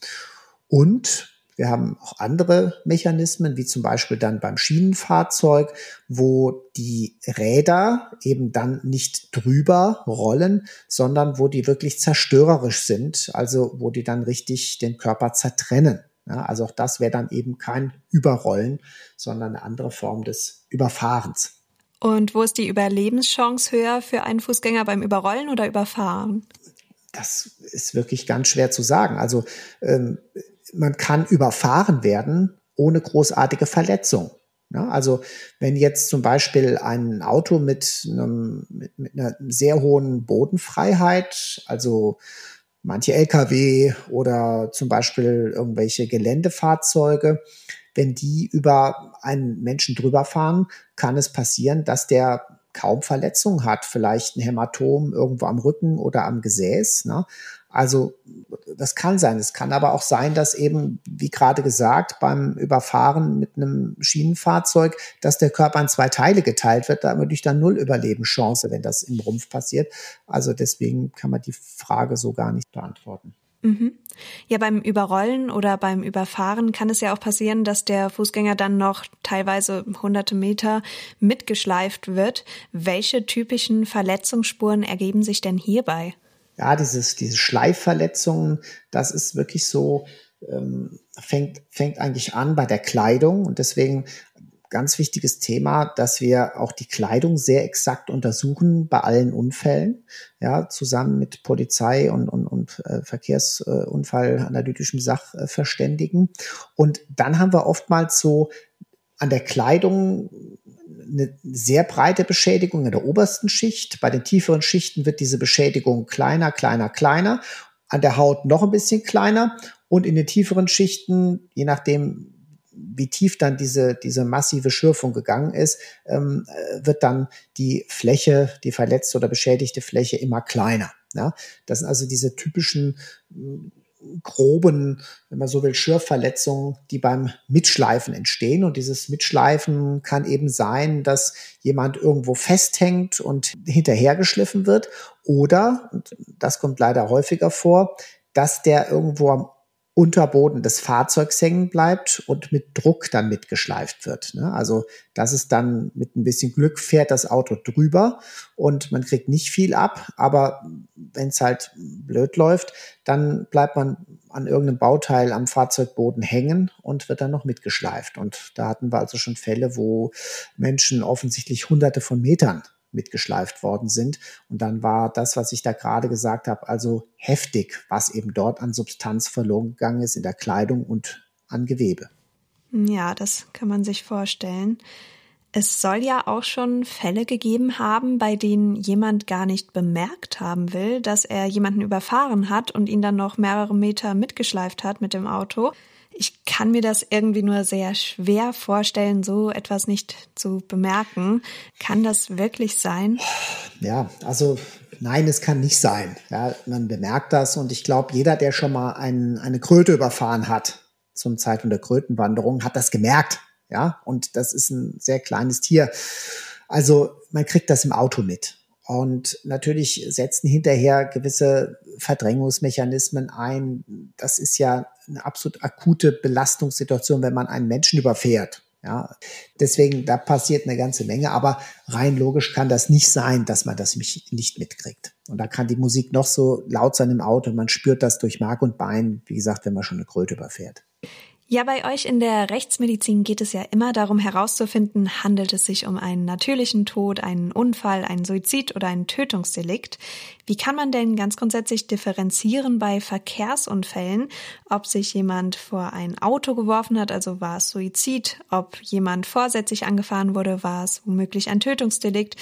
Und wir haben auch andere Mechanismen, wie zum Beispiel dann beim Schienenfahrzeug, wo die Räder eben dann nicht drüber rollen, sondern wo die wirklich zerstörerisch sind, also wo die dann richtig den Körper zertrennen. Ja, also auch das wäre dann eben kein Überrollen, sondern eine andere Form des Überfahrens. Und wo ist die Überlebenschance höher für einen Fußgänger beim Überrollen oder Überfahren? Das ist wirklich ganz schwer zu sagen. Also ähm, man kann überfahren werden ohne großartige Verletzung. Ja, also wenn jetzt zum Beispiel ein Auto mit, einem, mit, mit einer sehr hohen Bodenfreiheit, also manche Lkw oder zum Beispiel irgendwelche Geländefahrzeuge, wenn die über einen Menschen drüber fahren, kann es passieren, dass der kaum Verletzungen hat, vielleicht ein Hämatom irgendwo am Rücken oder am Gesäß. Ne? Also das kann sein. Es kann aber auch sein, dass eben, wie gerade gesagt, beim Überfahren mit einem Schienenfahrzeug, dass der Körper in zwei Teile geteilt wird. Da haben wir dann null Überlebenschance, wenn das im Rumpf passiert. Also deswegen kann man die Frage so gar nicht beantworten. Mhm. Ja, beim Überrollen oder beim Überfahren kann es ja auch passieren, dass der Fußgänger dann noch teilweise hunderte Meter mitgeschleift wird. Welche typischen Verletzungsspuren ergeben sich denn hierbei? Ja, dieses, diese Schleifverletzungen, das ist wirklich so, ähm, fängt, fängt eigentlich an bei der Kleidung und deswegen ganz wichtiges Thema, dass wir auch die Kleidung sehr exakt untersuchen bei allen Unfällen, ja, zusammen mit Polizei und, und, und äh, Verkehrsunfallanalytischem Sachverständigen. Und dann haben wir oftmals so an der Kleidung eine sehr breite Beschädigung in der obersten Schicht. Bei den tieferen Schichten wird diese Beschädigung kleiner, kleiner, kleiner. An der Haut noch ein bisschen kleiner. Und in den tieferen Schichten, je nachdem, wie tief dann diese, diese massive Schürfung gegangen ist, ähm, äh, wird dann die Fläche, die verletzte oder beschädigte Fläche immer kleiner. Ja? Das sind also diese typischen groben, wenn man so will, Schürfverletzungen, die beim Mitschleifen entstehen. Und dieses Mitschleifen kann eben sein, dass jemand irgendwo festhängt und hinterhergeschliffen wird. Oder, und das kommt leider häufiger vor, dass der irgendwo am Unterboden des Fahrzeugs hängen bleibt und mit Druck dann mitgeschleift wird. Ne? Also das ist dann mit ein bisschen Glück fährt das Auto drüber und man kriegt nicht viel ab, aber wenn es halt blöd läuft, dann bleibt man an irgendeinem Bauteil am Fahrzeugboden hängen und wird dann noch mitgeschleift. Und da hatten wir also schon Fälle, wo Menschen offensichtlich hunderte von Metern mitgeschleift worden sind. Und dann war das, was ich da gerade gesagt habe, also heftig, was eben dort an Substanz verloren gegangen ist in der Kleidung und an Gewebe. Ja, das kann man sich vorstellen. Es soll ja auch schon Fälle gegeben haben, bei denen jemand gar nicht bemerkt haben will, dass er jemanden überfahren hat und ihn dann noch mehrere Meter mitgeschleift hat mit dem Auto. Ich kann mir das irgendwie nur sehr schwer vorstellen, so etwas nicht zu bemerken. Kann das wirklich sein? Ja, also nein, es kann nicht sein. Ja, man bemerkt das und ich glaube, jeder, der schon mal ein, eine Kröte überfahren hat zum Zeitpunkt der Krötenwanderung, hat das gemerkt. Ja, und das ist ein sehr kleines Tier. Also man kriegt das im Auto mit. Und natürlich setzen hinterher gewisse Verdrängungsmechanismen ein. Das ist ja eine absolut akute Belastungssituation, wenn man einen Menschen überfährt. Ja, deswegen, da passiert eine ganze Menge, aber rein logisch kann das nicht sein, dass man das nicht mitkriegt. Und da kann die Musik noch so laut sein im Auto, man spürt das durch Mark und Bein, wie gesagt, wenn man schon eine Kröte überfährt. Ja, bei euch in der Rechtsmedizin geht es ja immer darum herauszufinden, handelt es sich um einen natürlichen Tod, einen Unfall, einen Suizid oder ein Tötungsdelikt. Wie kann man denn ganz grundsätzlich differenzieren bei Verkehrsunfällen, ob sich jemand vor ein Auto geworfen hat, also war es Suizid, ob jemand vorsätzlich angefahren wurde, war es womöglich ein Tötungsdelikt,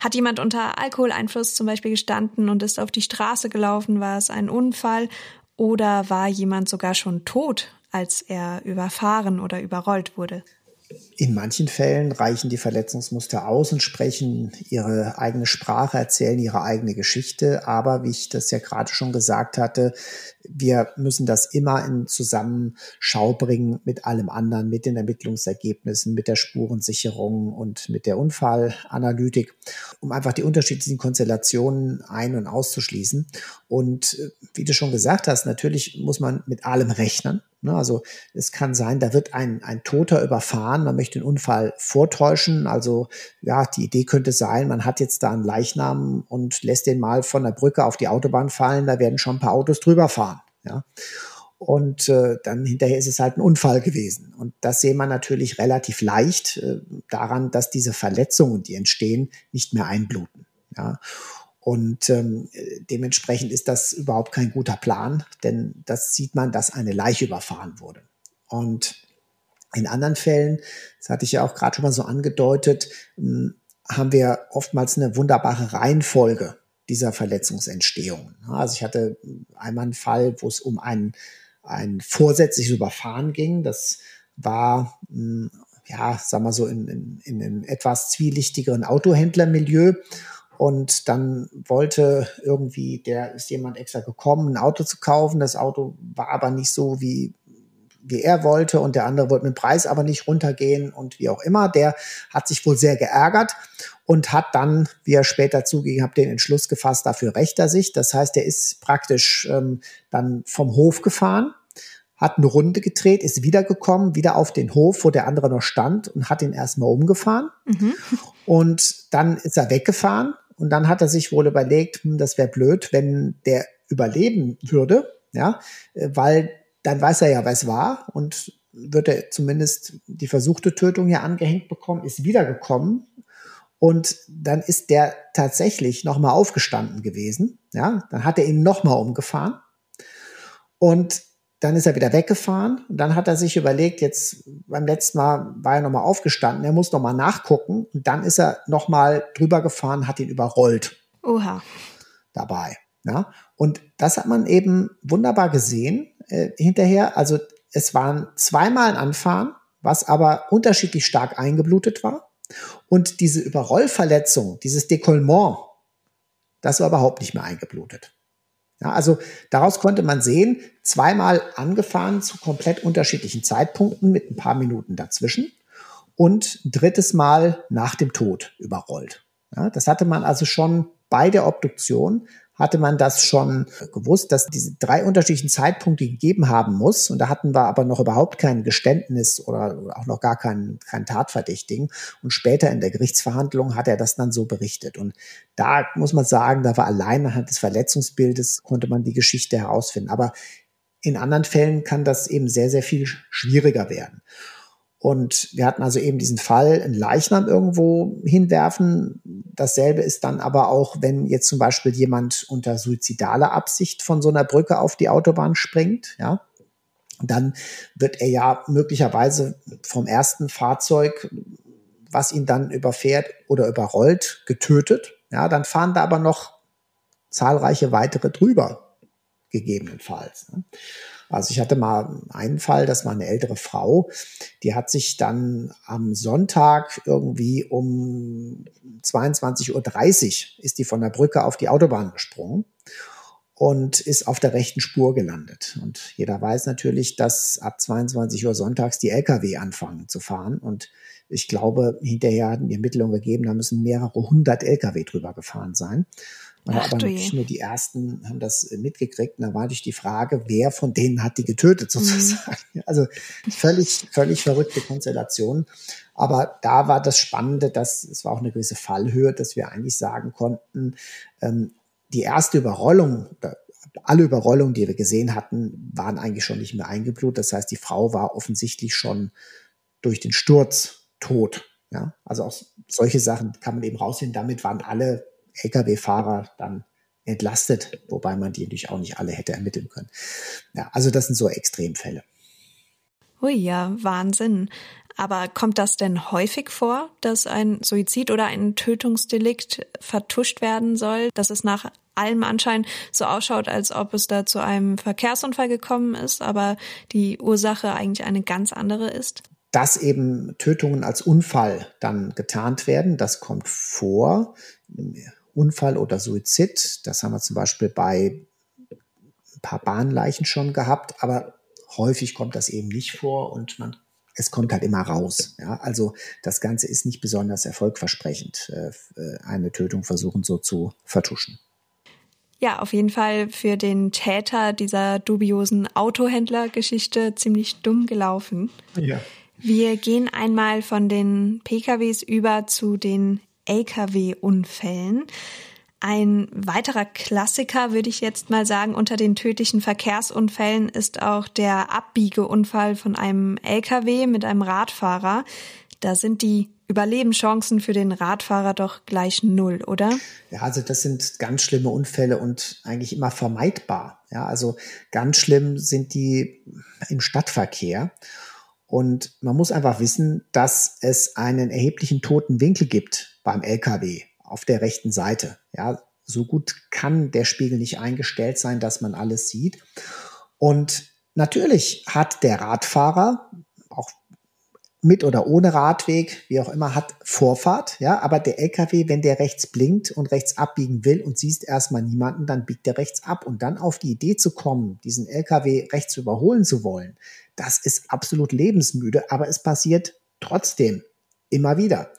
hat jemand unter Alkoholeinfluss zum Beispiel gestanden und ist auf die Straße gelaufen, war es ein Unfall oder war jemand sogar schon tot, als er überfahren oder überrollt wurde? In manchen Fällen reichen die Verletzungsmuster aus und sprechen ihre eigene Sprache, erzählen ihre eigene Geschichte. Aber wie ich das ja gerade schon gesagt hatte, wir müssen das immer in Zusammenschau bringen mit allem anderen, mit den Ermittlungsergebnissen, mit der Spurensicherung und mit der Unfallanalytik, um einfach die unterschiedlichen Konstellationen ein- und auszuschließen. Und äh, wie du schon gesagt hast, natürlich muss man mit allem rechnen. Ne? Also es kann sein, da wird ein, ein Toter überfahren, man möchte den Unfall vortäuschen. Also ja, die Idee könnte sein, man hat jetzt da einen Leichnam und lässt den mal von der Brücke auf die Autobahn fallen, da werden schon ein paar Autos drüber fahren. Ja. Und äh, dann hinterher ist es halt ein Unfall gewesen. Und das sehen wir natürlich relativ leicht äh, daran, dass diese Verletzungen, die entstehen, nicht mehr einbluten. Ja. Und ähm, dementsprechend ist das überhaupt kein guter Plan, denn das sieht man, dass eine Leiche überfahren wurde. Und in anderen Fällen, das hatte ich ja auch gerade schon mal so angedeutet, hm, haben wir oftmals eine wunderbare Reihenfolge dieser Verletzungsentstehung. Also ich hatte einmal einen Fall, wo es um ein, ein vorsätzliches Überfahren ging. Das war, hm, ja, sagen wir so, in, in, in einem etwas zwielichtigeren Autohändlermilieu. Und dann wollte irgendwie, der ist jemand extra gekommen, ein Auto zu kaufen. Das Auto war aber nicht so, wie, wie er wollte. Und der andere wollte mit dem Preis aber nicht runtergehen und wie auch immer. Der hat sich wohl sehr geärgert und hat dann, wie er später zugegeben hat, den Entschluss gefasst, dafür rächt er sich. Das heißt, er ist praktisch ähm, dann vom Hof gefahren hat eine Runde gedreht, ist wiedergekommen, wieder auf den Hof, wo der andere noch stand und hat ihn erstmal umgefahren. Mhm. Und dann ist er weggefahren und dann hat er sich wohl überlegt, hm, das wäre blöd, wenn der überleben würde, ja, äh, weil dann weiß er ja, was war und wird er zumindest die versuchte Tötung hier angehängt bekommen, ist wiedergekommen und dann ist der tatsächlich nochmal aufgestanden gewesen, ja, dann hat er ihn nochmal umgefahren und dann ist er wieder weggefahren und dann hat er sich überlegt, jetzt beim letzten Mal war er nochmal aufgestanden, er muss nochmal nachgucken und dann ist er nochmal drüber gefahren, hat ihn überrollt. Oha. Dabei. Ja? Und das hat man eben wunderbar gesehen äh, hinterher. Also es waren zweimal ein Anfahren, was aber unterschiedlich stark eingeblutet war. Und diese Überrollverletzung, dieses Dekollement, das war überhaupt nicht mehr eingeblutet. Ja, also daraus konnte man sehen, zweimal angefahren zu komplett unterschiedlichen Zeitpunkten mit ein paar Minuten dazwischen und drittes Mal nach dem Tod überrollt. Ja, das hatte man also schon bei der Obduktion hatte man das schon gewusst, dass diese drei unterschiedlichen Zeitpunkte gegeben haben muss. Und da hatten wir aber noch überhaupt kein Geständnis oder auch noch gar keinen, keinen Tatverdächtigen. Und später in der Gerichtsverhandlung hat er das dann so berichtet. Und da muss man sagen, da war allein anhand des Verletzungsbildes konnte man die Geschichte herausfinden. Aber in anderen Fällen kann das eben sehr, sehr viel schwieriger werden. Und wir hatten also eben diesen Fall, ein Leichnam irgendwo hinwerfen. Dasselbe ist dann aber auch, wenn jetzt zum Beispiel jemand unter suizidaler Absicht von so einer Brücke auf die Autobahn springt, ja. Dann wird er ja möglicherweise vom ersten Fahrzeug, was ihn dann überfährt oder überrollt, getötet. Ja, dann fahren da aber noch zahlreiche weitere drüber, gegebenenfalls. Ne? Also ich hatte mal einen Fall, das war eine ältere Frau, die hat sich dann am Sonntag irgendwie um 22.30 Uhr ist die von der Brücke auf die Autobahn gesprungen und ist auf der rechten Spur gelandet. Und jeder weiß natürlich, dass ab 22 Uhr sonntags die Lkw anfangen zu fahren. Und ich glaube, hinterher hatten die Ermittlungen gegeben, da müssen mehrere hundert Lkw drüber gefahren sein. Ach, aber nicht nur die ersten haben das äh, mitgekriegt. Und da war natürlich die Frage, wer von denen hat die getötet mhm. sozusagen. Mhm. Also völlig, völlig verrückte Konstellation. Aber da war das Spannende, dass es war auch eine gewisse Fallhöhe, dass wir eigentlich sagen konnten, ähm, die erste Überrollung alle Überrollungen, die wir gesehen hatten, waren eigentlich schon nicht mehr eingeblutet. Das heißt, die Frau war offensichtlich schon durch den Sturz tot. Ja, also auch solche Sachen kann man eben rausfinden. Damit waren alle Lkw-Fahrer dann entlastet, wobei man die natürlich auch nicht alle hätte ermitteln können. Ja, also das sind so Extremfälle. Ui, ja, Wahnsinn. Aber kommt das denn häufig vor, dass ein Suizid oder ein Tötungsdelikt vertuscht werden soll, dass es nach allem Anschein so ausschaut, als ob es da zu einem Verkehrsunfall gekommen ist, aber die Ursache eigentlich eine ganz andere ist? Dass eben Tötungen als Unfall dann getarnt werden, das kommt vor. Unfall oder Suizid, das haben wir zum Beispiel bei ein paar Bahnleichen schon gehabt, aber häufig kommt das eben nicht vor und man es kommt halt immer raus. Ja? Also das Ganze ist nicht besonders erfolgversprechend, äh, äh, eine Tötung versuchen so zu vertuschen. Ja, auf jeden Fall für den Täter dieser dubiosen Autohändlergeschichte ziemlich dumm gelaufen. Ja. Wir gehen einmal von den PKWs über zu den Lkw-Unfällen. Ein weiterer Klassiker, würde ich jetzt mal sagen, unter den tödlichen Verkehrsunfällen ist auch der Abbiegeunfall von einem Lkw mit einem Radfahrer. Da sind die Überlebenschancen für den Radfahrer doch gleich null, oder? Ja, also das sind ganz schlimme Unfälle und eigentlich immer vermeidbar. Ja, also ganz schlimm sind die im Stadtverkehr. Und man muss einfach wissen, dass es einen erheblichen toten Winkel gibt beim LKW auf der rechten Seite. Ja, so gut kann der Spiegel nicht eingestellt sein, dass man alles sieht. Und natürlich hat der Radfahrer, auch mit oder ohne Radweg, wie auch immer, hat Vorfahrt, ja, aber der LKW, wenn der rechts blinkt und rechts abbiegen will und siehst erstmal niemanden, dann biegt der rechts ab und dann auf die Idee zu kommen, diesen LKW rechts überholen zu wollen, das ist absolut lebensmüde, aber es passiert trotzdem immer wieder.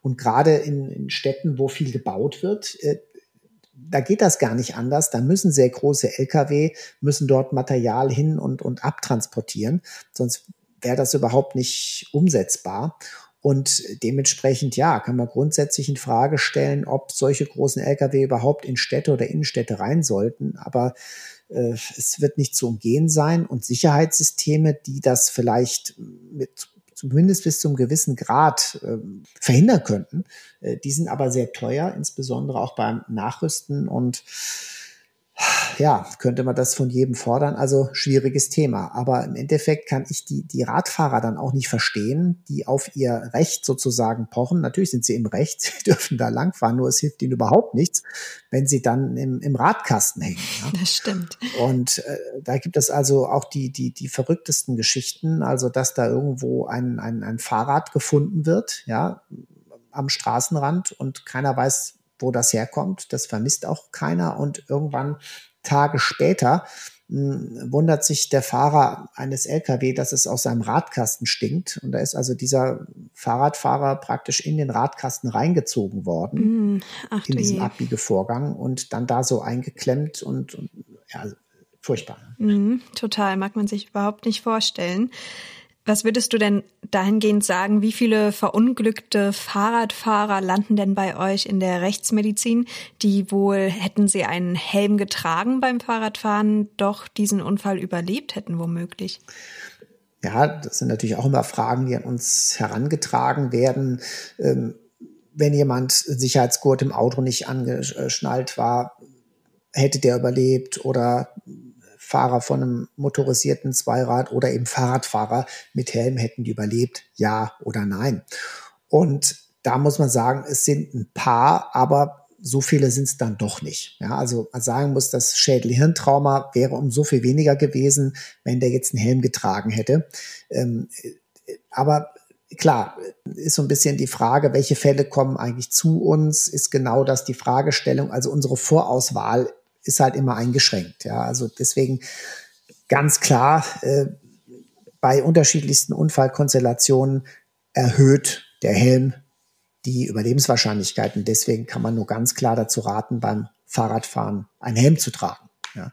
Und gerade in, in Städten, wo viel gebaut wird, äh, da geht das gar nicht anders. Da müssen sehr große Lkw, müssen dort Material hin und, und abtransportieren. Sonst wäre das überhaupt nicht umsetzbar. Und dementsprechend, ja, kann man grundsätzlich in Frage stellen, ob solche großen Lkw überhaupt in Städte oder Innenstädte rein sollten. Aber äh, es wird nicht zu umgehen sein. Und Sicherheitssysteme, die das vielleicht mit zumindest bis zum gewissen Grad äh, verhindern könnten. Äh, die sind aber sehr teuer, insbesondere auch beim Nachrüsten und ja, könnte man das von jedem fordern. Also schwieriges Thema. Aber im Endeffekt kann ich die, die Radfahrer dann auch nicht verstehen, die auf ihr Recht sozusagen pochen. Natürlich sind sie im Recht, sie dürfen da langfahren, nur es hilft ihnen überhaupt nichts, wenn sie dann im, im Radkasten hängen. Ja? Das stimmt. Und äh, da gibt es also auch die, die, die verrücktesten Geschichten, also dass da irgendwo ein, ein, ein Fahrrad gefunden wird, ja, am Straßenrand und keiner weiß, wo das herkommt. Das vermisst auch keiner. Und irgendwann Tage später mh, hm, wundert sich der Fahrer eines LKW, dass es aus seinem Radkasten stinkt. Und da ist also dieser Fahrradfahrer praktisch in den Radkasten reingezogen worden, mm, ach, in diesem Abbiegevorgang und dann da so eingeklemmt und, und ja, furchtbar. Mm, total, mag man sich überhaupt nicht vorstellen. Was würdest du denn dahingehend sagen, wie viele verunglückte Fahrradfahrer landen denn bei euch in der Rechtsmedizin, die wohl, hätten sie einen Helm getragen beim Fahrradfahren, doch diesen Unfall überlebt hätten womöglich? Ja, das sind natürlich auch immer Fragen, die an uns herangetragen werden. Ähm, wenn jemand Sicherheitsgurt im Auto nicht angeschnallt war, hätte der überlebt oder Fahrer von einem motorisierten Zweirad oder eben Fahrradfahrer mit Helm hätten die überlebt, ja oder nein. Und da muss man sagen, es sind ein paar, aber so viele sind es dann doch nicht. Ja, also man sagen muss, das Schädel-Hirntrauma wäre um so viel weniger gewesen, wenn der jetzt einen Helm getragen hätte. Ähm, aber klar, ist so ein bisschen die Frage, welche Fälle kommen eigentlich zu uns, ist genau das die Fragestellung. Also unsere Vorauswahl ist halt immer eingeschränkt. Ja, also deswegen ganz klar äh, bei unterschiedlichsten Unfallkonstellationen erhöht der Helm die Überlebenswahrscheinlichkeiten. Deswegen kann man nur ganz klar dazu raten, beim Fahrradfahren einen Helm zu tragen. Ja.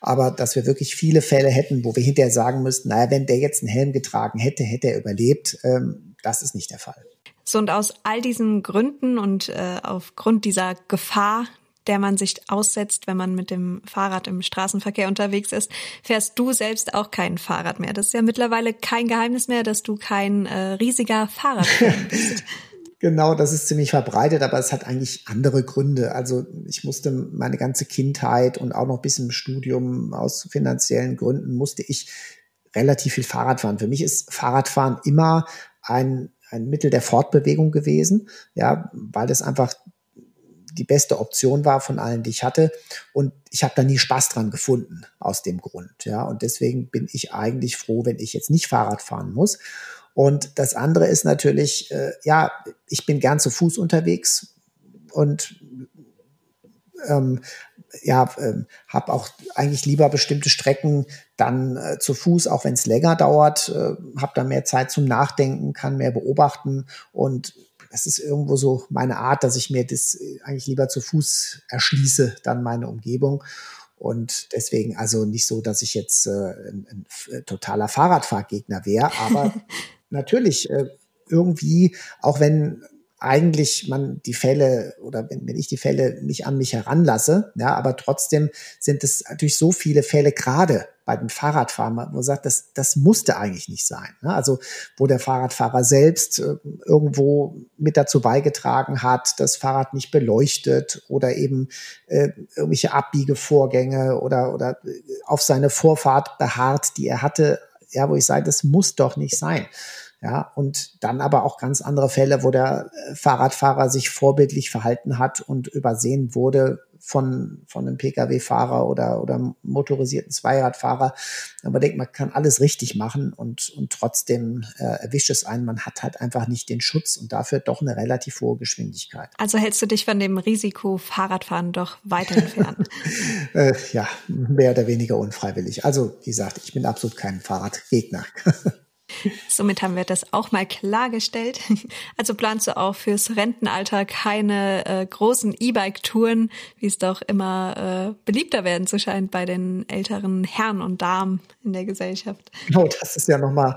Aber dass wir wirklich viele Fälle hätten, wo wir hinterher sagen müssten, naja, wenn der jetzt einen Helm getragen hätte, hätte er überlebt, ähm, das ist nicht der Fall. So und aus all diesen Gründen und äh, aufgrund dieser Gefahr, der man sich aussetzt, wenn man mit dem Fahrrad im Straßenverkehr unterwegs ist, fährst du selbst auch kein Fahrrad mehr. Das ist ja mittlerweile kein Geheimnis mehr, dass du kein äh, riesiger Fahrradfan bist. Genau, das ist ziemlich verbreitet, aber es hat eigentlich andere Gründe. Also ich musste meine ganze Kindheit und auch noch bis im Studium aus finanziellen Gründen musste ich relativ viel Fahrrad fahren. Für mich ist Fahrradfahren immer ein, ein Mittel der Fortbewegung gewesen, ja, weil es einfach die beste Option war von allen, die ich hatte. Und ich habe da nie Spaß dran gefunden aus dem Grund. Ja, und deswegen bin ich eigentlich froh, wenn ich jetzt nicht Fahrrad fahren muss. Und das andere ist natürlich, äh, ja, ich bin gern zu Fuß unterwegs und ähm, ja, ähm, habe auch eigentlich lieber bestimmte Strecken dann äh, zu Fuß, auch wenn es länger dauert, äh, habe dann mehr Zeit zum Nachdenken, kann mehr beobachten und es ist irgendwo so meine Art, dass ich mir das äh, eigentlich lieber zu Fuß erschließe, dann meine Umgebung. Und deswegen also nicht so, dass ich jetzt äh, ein, ein, äh, totaler Fahrradfahrgegner wäre, aber natürlich äh, irgendwie, auch wenn eigentlich man die Fälle oder wenn, wenn ich die Fälle nicht an mich heranlasse, ja, aber trotzdem sind es natürlich so viele Fälle gerade bei den Fahrradfahrern, wo man sagt, das, das musste eigentlich nicht sein. Ne? Also wo der Fahrradfahrer selbst äh, irgendwo mit dazu beigetragen hat, das Fahrrad nicht beleuchtet oder eben äh, irgendwelche Abbiegevorgänge oder, oder auf seine Vorfahrt beharrt, die er hatte, ja, wo ich sage, das muss doch nicht sein. Ja, und dann aber auch ganz andere Fälle, wo der äh, Fahrradfahrer sich vorbildlich verhalten hat und übersehen wurde von, von einem Pkw-Fahrer oder, oder motorisierten Zweiradfahrer. Aber denkt, man kann alles richtig machen und, und trotzdem äh, erwischt es einen. Man hat halt einfach nicht den Schutz und dafür doch eine relativ hohe Geschwindigkeit. Also hältst du dich von dem Risiko Fahrradfahren doch weiter entfernt? äh, ja, mehr oder weniger unfreiwillig. Also, wie gesagt, ich bin absolut kein Fahrradgegner. Somit haben wir das auch mal klargestellt. Also planst du auch fürs Rentenalter keine äh, großen E-Bike-Touren, wie es doch immer äh, beliebter werden zu scheint bei den älteren Herren und Damen in der Gesellschaft. Genau, das ist ja nochmal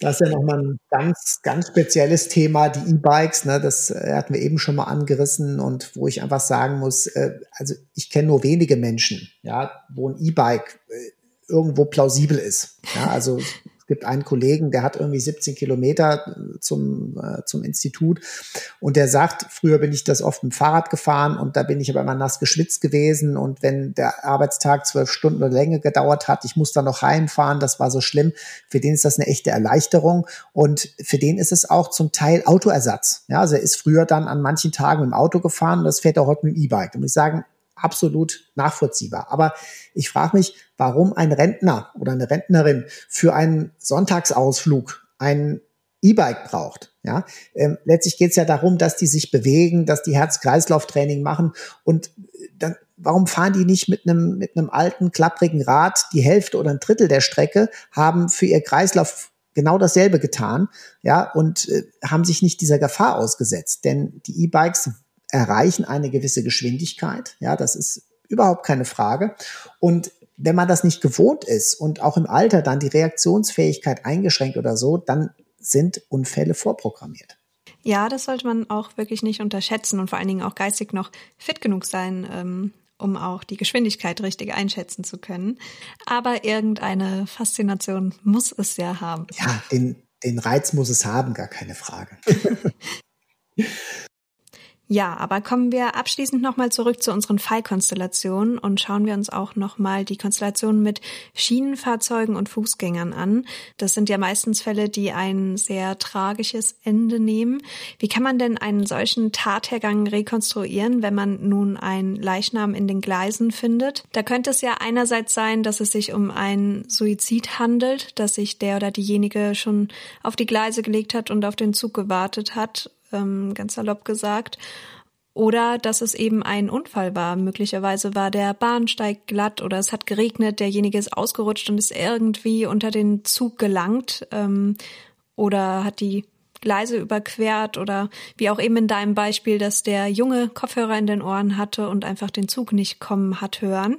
ja nochmal ein ganz, ganz spezielles Thema, die E-Bikes. Ne, das äh, hatten wir eben schon mal angerissen und wo ich einfach sagen muss, äh, also ich kenne nur wenige Menschen, ja, wo ein E-Bike äh, irgendwo plausibel ist. Ja, also gibt einen Kollegen, der hat irgendwie 17 Kilometer äh, zum, äh, zum Institut und der sagt, früher bin ich das oft mit dem Fahrrad gefahren und da bin ich aber immer nass geschwitzt gewesen und wenn der Arbeitstag zwölf Stunden oder länger gedauert hat, ich muss dann noch heimfahren, das war so schlimm. Für den ist das eine echte Erleichterung und für den ist es auch zum Teil Autoersatz. Ja, also er ist früher dann an manchen Tagen mit dem Auto gefahren und das fährt er heute mit dem E-Bike. Da muss ich sagen, absolut nachvollziehbar. Aber ich frage mich, warum ein Rentner oder eine Rentnerin für einen Sonntagsausflug ein E-Bike braucht. Ja, ähm, letztlich geht es ja darum, dass die sich bewegen, dass die Herz-Kreislauf-Training machen und dann, warum fahren die nicht mit einem mit einem alten klapprigen Rad die Hälfte oder ein Drittel der Strecke, haben für ihr Kreislauf genau dasselbe getan, ja, und äh, haben sich nicht dieser Gefahr ausgesetzt, denn die E-Bikes erreichen eine gewisse Geschwindigkeit, ja, das ist überhaupt keine Frage und wenn man das nicht gewohnt ist und auch im Alter dann die Reaktionsfähigkeit eingeschränkt oder so, dann sind Unfälle vorprogrammiert. Ja, das sollte man auch wirklich nicht unterschätzen und vor allen Dingen auch geistig noch fit genug sein, ähm, um auch die Geschwindigkeit richtig einschätzen zu können. Aber irgendeine Faszination muss es ja haben. Ja, den, den Reiz muss es haben, gar keine Frage. Ja, aber kommen wir abschließend nochmal zurück zu unseren Fallkonstellationen und schauen wir uns auch nochmal die Konstellation mit Schienenfahrzeugen und Fußgängern an. Das sind ja meistens Fälle, die ein sehr tragisches Ende nehmen. Wie kann man denn einen solchen Tathergang rekonstruieren, wenn man nun einen Leichnam in den Gleisen findet? Da könnte es ja einerseits sein, dass es sich um einen Suizid handelt, dass sich der oder diejenige schon auf die Gleise gelegt hat und auf den Zug gewartet hat ähm, ganz salopp gesagt. Oder dass es eben ein Unfall war. Möglicherweise war der Bahnsteig glatt oder es hat geregnet, derjenige ist ausgerutscht und ist irgendwie unter den Zug gelangt ähm, oder hat die Gleise überquert oder wie auch eben in deinem Beispiel, dass der Junge Kopfhörer in den Ohren hatte und einfach den Zug nicht kommen hat hören.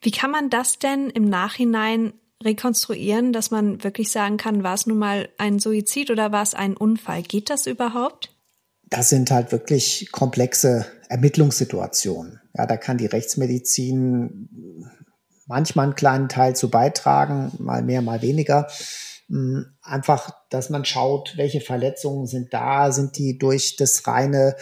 Wie kann man das denn im Nachhinein rekonstruieren, dass man wirklich sagen kann, war es nun mal ein Suizid oder war es ein Unfall? Geht das überhaupt? Das sind halt wirklich komplexe Ermittlungssituationen. Ja, da kann die Rechtsmedizin manchmal einen kleinen Teil zu beitragen, mal mehr, mal weniger. Hm, einfach, dass man schaut, welche Verletzungen sind da, sind die durch das reine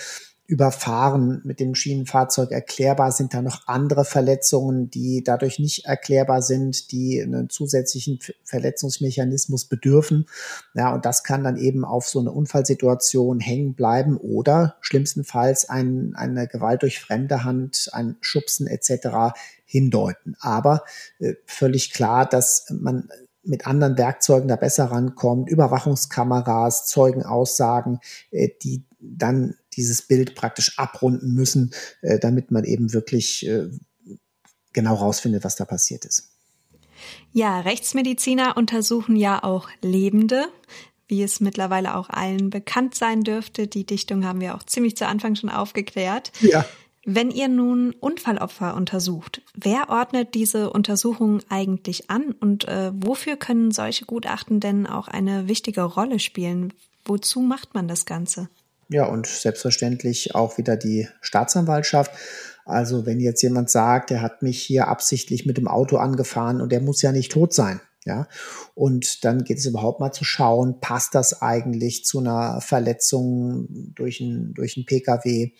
Überfahren mit dem Schienenfahrzeug erklärbar? Sind da noch andere Verletzungen, die dadurch nicht erklärbar sind, die einen zusätzlichen Verletzungsmechanismus bedürfen? Ja, und das kann dann eben auf so eine Unfallsituation hängen bleiben oder schlimmstenfalls ein, eine Gewalt durch fremde Hand, ein Schubsen etc. hindeuten. Aber äh, völlig klar, dass man mit anderen Werkzeugen da besser rankommt, Überwachungskameras, Zeugenaussagen, äh, die dann dieses Bild praktisch abrunden müssen, äh, damit man eben wirklich äh, genau rausfindet, was da passiert ist. Ja, Rechtsmediziner untersuchen ja auch Lebende, wie es mittlerweile auch allen bekannt sein dürfte. Die Dichtung haben wir auch ziemlich zu Anfang schon aufgeklärt. Ja. Wenn ihr nun Unfallopfer untersucht, wer ordnet diese Untersuchungen eigentlich an und äh, wofür können solche Gutachten denn auch eine wichtige Rolle spielen? Wozu macht man das Ganze? Ja, und selbstverständlich auch wieder die Staatsanwaltschaft. Also wenn jetzt jemand sagt, er hat mich hier absichtlich mit dem Auto angefahren und er muss ja nicht tot sein. Ja, und dann geht es überhaupt mal zu schauen, passt das eigentlich zu einer Verletzung durch ein, durch ein Pkw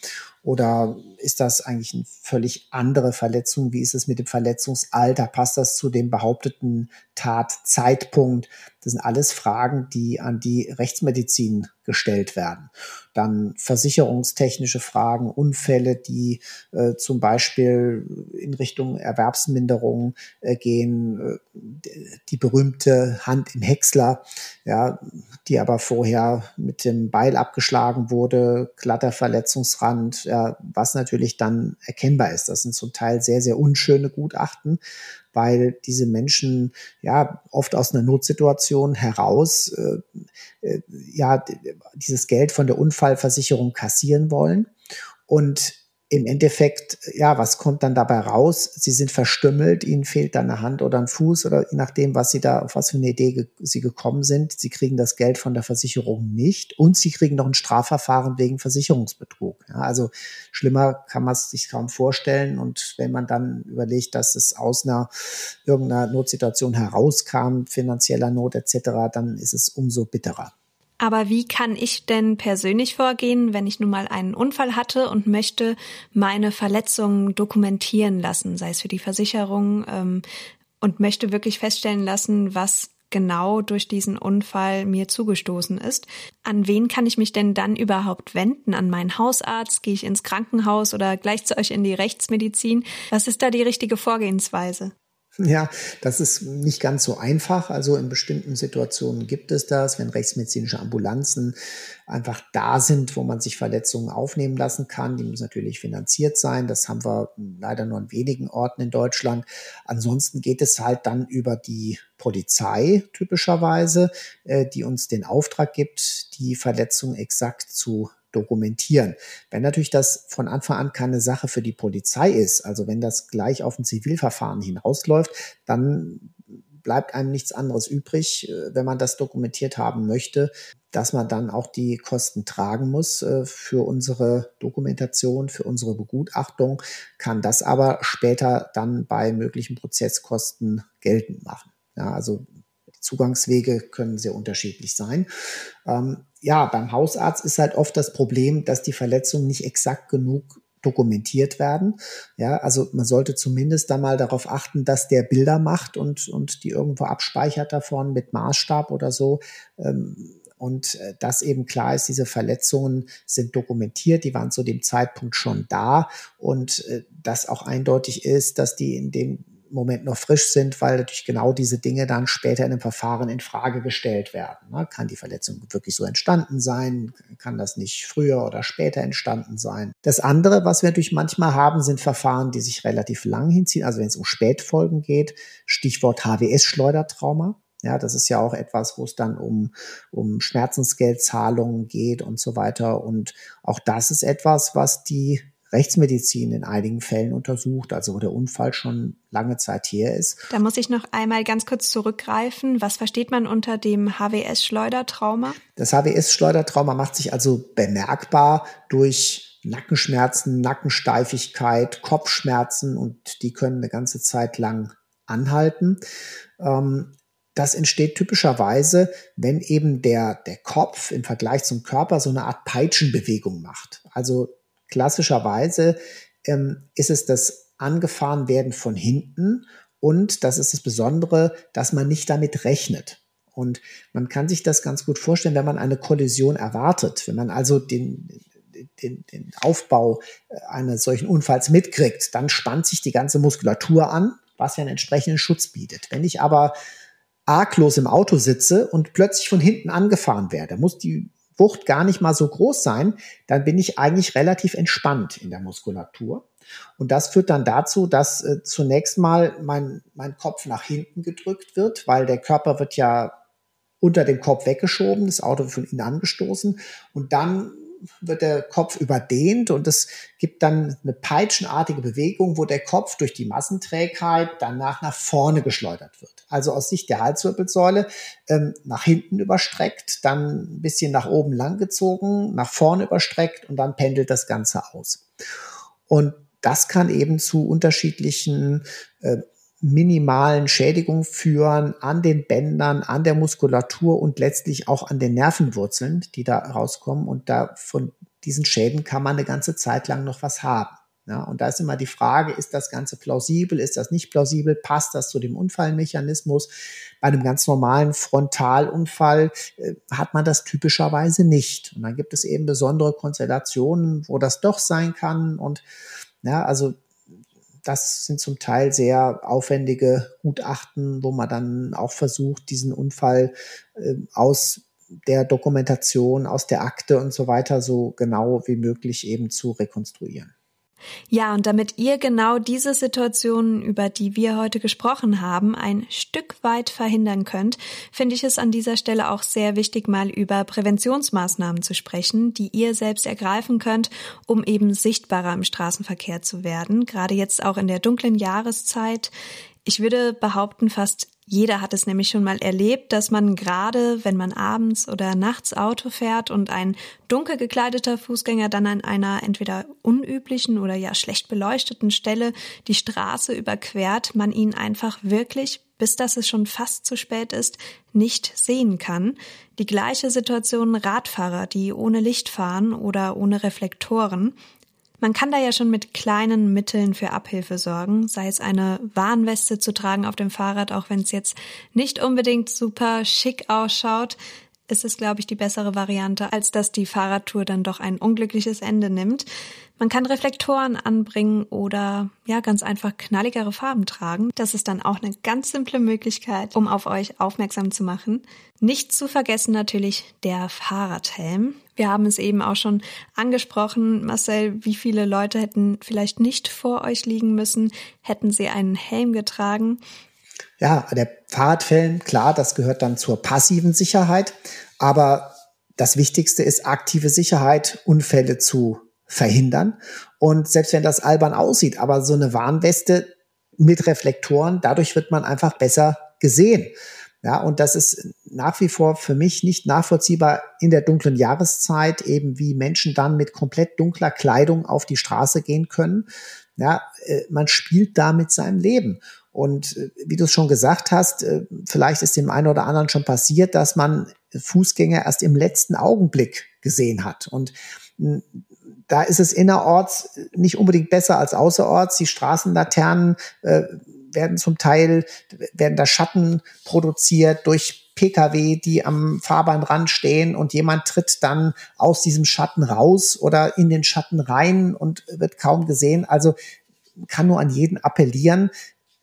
oder ist das eigentlich eine völlig andere Verletzung? Wie ist es mit dem Verletzungsalter? Passt das zu dem behaupteten Tatzeitpunkt? Das sind alles Fragen, die an die Rechtsmedizin gestellt werden. Dann versicherungstechnische Fragen, Unfälle, die äh, zum Beispiel in Richtung Erwerbsminderung äh, gehen, äh, die berühmte Hand im Häcksler, ja, die aber vorher mit dem Beil abgeschlagen wurde, glatter Verletzungsrand, ja, was natürlich dann erkennbar ist. Das sind zum Teil sehr, sehr unschöne Gutachten, weil diese Menschen ja oft aus einer Notsituation heraus äh, äh, ja dieses Geld von der Unfallversicherung kassieren wollen und im Endeffekt, ja, was kommt dann dabei raus? Sie sind verstümmelt, ihnen fehlt dann eine Hand oder ein Fuß oder je nachdem, was sie da, auf was für eine Idee ge sie gekommen sind. Sie kriegen das Geld von der Versicherung nicht und sie kriegen noch ein Strafverfahren wegen Versicherungsbetrug. Ja, also schlimmer kann man es sich kaum vorstellen. Und wenn man dann überlegt, dass es aus einer irgendeiner Notsituation herauskam, finanzieller Not etc., dann ist es umso bitterer. Aber wie kann ich denn persönlich vorgehen, wenn ich nun mal einen Unfall hatte und möchte meine Verletzungen dokumentieren lassen, sei es für die Versicherung, ähm, und möchte wirklich feststellen lassen, was genau durch diesen Unfall mir zugestoßen ist. An wen kann ich mich denn dann überhaupt wenden? An meinen Hausarzt? Gehe ich ins Krankenhaus oder gleich zu euch in die Rechtsmedizin? Was ist da die richtige Vorgehensweise? Ja, das ist nicht ganz so einfach. Also in bestimmten Situationen gibt es das, wenn rechtsmedizinische Ambulanzen einfach da sind, wo man sich Verletzungen aufnehmen lassen kann. Die müssen natürlich finanziert sein. Das haben wir leider nur an wenigen Orten in Deutschland. Ansonsten geht es halt dann über die Polizei typischerweise, äh, die uns den Auftrag gibt, die Verletzung exakt zu dokumentieren. Wenn natürlich das von Anfang an keine Sache für die Polizei ist, also wenn das gleich auf ein Zivilverfahren hinausläuft, dann bleibt einem nichts anderes übrig, äh, wenn man das dokumentiert haben möchte, dass man dann auch die Kosten tragen muss äh, für unsere Dokumentation, für unsere Begutachtung, kann das aber später dann bei möglichen Prozesskosten geltend machen. Ja, also Zugangswege können sehr unterschiedlich sein. Ähm, ja, beim Hausarzt ist halt oft das Problem, dass die Verletzungen nicht exakt genug dokumentiert werden. Ja, also man sollte zumindest da mal darauf achten, dass der Bilder macht und, und die irgendwo abspeichert davon mit Maßstab oder so. Ähm, und äh, dass eben klar ist, diese Verletzungen sind dokumentiert, die waren zu dem Zeitpunkt schon da und äh, dass auch eindeutig ist, dass die in dem Moment noch frisch sind, weil natürlich genau diese Dinge dann später in einem Verfahren in Frage gestellt werden. Ne? Kann die Verletzung wirklich so entstanden sein? Kann das nicht früher oder später entstanden sein? Das andere, was wir natürlich manchmal haben, sind Verfahren, die sich relativ lang hinziehen. Also wenn es um Spätfolgen geht, Stichwort HWS-Schleudertrauma. Ja, das ist ja auch etwas, wo es dann um, um Schmerzensgeldzahlungen geht und so weiter. Und auch das ist etwas, was die Rechtsmedizin in einigen Fällen untersucht, also wo der Unfall schon lange Zeit her ist. Da muss ich noch einmal ganz kurz zurückgreifen. Was versteht man unter dem HWS-Schleudertrauma? Das HWS-Schleudertrauma macht sich also bemerkbar durch Nackenschmerzen, Nackensteifigkeit, Kopfschmerzen und die können eine ganze Zeit lang anhalten. Ähm, das entsteht typischerweise, wenn eben der, der Kopf im Vergleich zum Körper so eine Art Peitschenbewegung macht. Also klassischerweise ähm, ist es das Angefahrenwerden von hinten und das ist das Besondere, dass man nicht damit rechnet. Und man kann sich das ganz gut vorstellen, wenn man eine Kollision erwartet. Wenn man also den, den, den Aufbau eines solchen Unfalls mitkriegt, dann spannt sich die ganze Muskulatur an, was ja einen entsprechenden Schutz bietet. Wenn ich aber arglos im Auto sitze und plötzlich von hinten angefahren werde, muss die Wucht gar nicht mal so groß sein, dann bin ich eigentlich relativ entspannt in der Muskulatur. Und das führt dann dazu, dass äh, zunächst mal mein, mein Kopf nach hinten gedrückt wird, weil der Körper wird ja unter dem Kopf weggeschoben, das Auto wird von innen angestoßen und dann wird der Kopf überdehnt und es gibt dann eine peitschenartige Bewegung, wo der Kopf durch die Massenträgheit danach nach vorne geschleudert wird. Also aus Sicht der Halswirbelsäule ähm, nach hinten überstreckt, dann ein bisschen nach oben langgezogen, nach vorne überstreckt und dann pendelt das Ganze aus. Und das kann eben zu unterschiedlichen äh, minimalen Schädigungen führen an den Bändern, an der Muskulatur und letztlich auch an den Nervenwurzeln, die da rauskommen. Und da von diesen Schäden kann man eine ganze Zeit lang noch was haben. Ja, und da ist immer die Frage, ist das Ganze plausibel, ist das nicht plausibel, passt das zu dem Unfallmechanismus? Bei einem ganz normalen Frontalunfall äh, hat man das typischerweise nicht. Und dann gibt es eben besondere Konstellationen, wo das doch sein kann. Und ja, also das sind zum Teil sehr aufwendige Gutachten, wo man dann auch versucht, diesen Unfall äh, aus der Dokumentation, aus der Akte und so weiter so genau wie möglich eben zu rekonstruieren. Ja, und damit ihr genau diese Situationen, über die wir heute gesprochen haben, ein Stück weit verhindern könnt, finde ich es an dieser Stelle auch sehr wichtig, mal über Präventionsmaßnahmen zu sprechen, die ihr selbst ergreifen könnt, um eben sichtbarer im Straßenverkehr zu werden. Gerade jetzt auch in der dunklen Jahreszeit. Ich würde behaupten, fast jeder hat es nämlich schon mal erlebt, dass man gerade, wenn man abends oder nachts Auto fährt und ein dunkel gekleideter Fußgänger dann an einer entweder unüblichen oder ja schlecht beleuchteten Stelle die Straße überquert, man ihn einfach wirklich bis dass es schon fast zu spät ist, nicht sehen kann. Die gleiche Situation Radfahrer, die ohne Licht fahren oder ohne Reflektoren. Man kann da ja schon mit kleinen Mitteln für Abhilfe sorgen, sei es eine Warnweste zu tragen auf dem Fahrrad, auch wenn es jetzt nicht unbedingt super schick ausschaut, ist es, glaube ich, die bessere Variante, als dass die Fahrradtour dann doch ein unglückliches Ende nimmt. Man kann Reflektoren anbringen oder ja, ganz einfach knalligere Farben tragen. Das ist dann auch eine ganz simple Möglichkeit, um auf euch aufmerksam zu machen. Nicht zu vergessen natürlich der Fahrradhelm. Wir haben es eben auch schon angesprochen, Marcel, wie viele Leute hätten vielleicht nicht vor euch liegen müssen, hätten sie einen Helm getragen. Ja, der Fahrradhelm, klar, das gehört dann zur passiven Sicherheit, aber das Wichtigste ist aktive Sicherheit, Unfälle zu verhindern. Und selbst wenn das albern aussieht, aber so eine Warnweste mit Reflektoren, dadurch wird man einfach besser gesehen. Ja, und das ist nach wie vor für mich nicht nachvollziehbar in der dunklen Jahreszeit, eben wie Menschen dann mit komplett dunkler Kleidung auf die Straße gehen können. Ja, äh, man spielt da mit seinem Leben. Und äh, wie du es schon gesagt hast, äh, vielleicht ist dem einen oder anderen schon passiert, dass man Fußgänger erst im letzten Augenblick gesehen hat. Und da ist es innerorts nicht unbedingt besser als außerorts. Die Straßenlaternen äh, werden zum Teil, werden da Schatten produziert durch Pkw, die am Fahrbahnrand stehen und jemand tritt dann aus diesem Schatten raus oder in den Schatten rein und wird kaum gesehen. Also kann nur an jeden appellieren.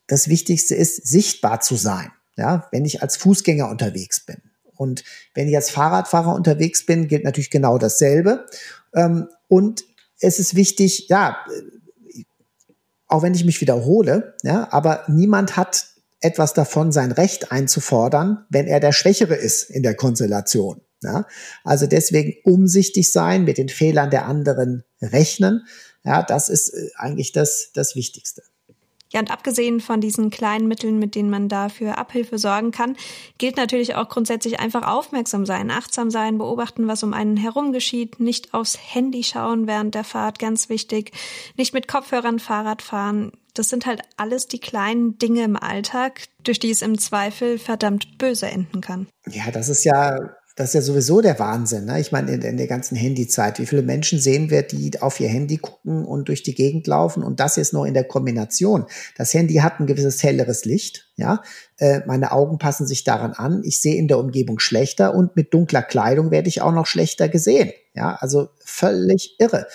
Das Wichtigste ist, sichtbar zu sein. Ja, wenn ich als Fußgänger unterwegs bin. Und wenn ich als Fahrradfahrer unterwegs bin, gilt natürlich genau dasselbe. Ähm, und es ist wichtig, ja, auch wenn ich mich wiederhole, ja, aber niemand hat etwas davon, sein Recht einzufordern, wenn er der Schwächere ist in der Konstellation. Ja? Also deswegen umsichtig sein, mit den Fehlern der anderen rechnen. Ja, das ist äh, eigentlich das, das Wichtigste. Ja, und abgesehen von diesen kleinen Mitteln, mit denen man dafür Abhilfe sorgen kann, gilt natürlich auch grundsätzlich einfach aufmerksam sein, achtsam sein, beobachten, was um einen herum geschieht, nicht aufs Handy schauen während der Fahrt, ganz wichtig, nicht mit Kopfhörern Fahrrad fahren. Das sind halt alles die kleinen Dinge im Alltag, durch die es im Zweifel verdammt böse enden kann. Ja, das ist ja das ist ja sowieso der Wahnsinn. Ne? Ich meine, in, in, der ganzen Handyzeit, wie viele Menschen sehen wir, die auf ihr Handy gucken und durch die Gegend laufen und das jetzt noch in der Kombination. Das Handy hat ein gewisses helleres Licht, ja. Äh, meine Augen passen sich daran an. Ich sehe in der Umgebung schlechter und mit dunkler Kleidung werde ich auch noch schlechter gesehen. Ja, also völlig irre.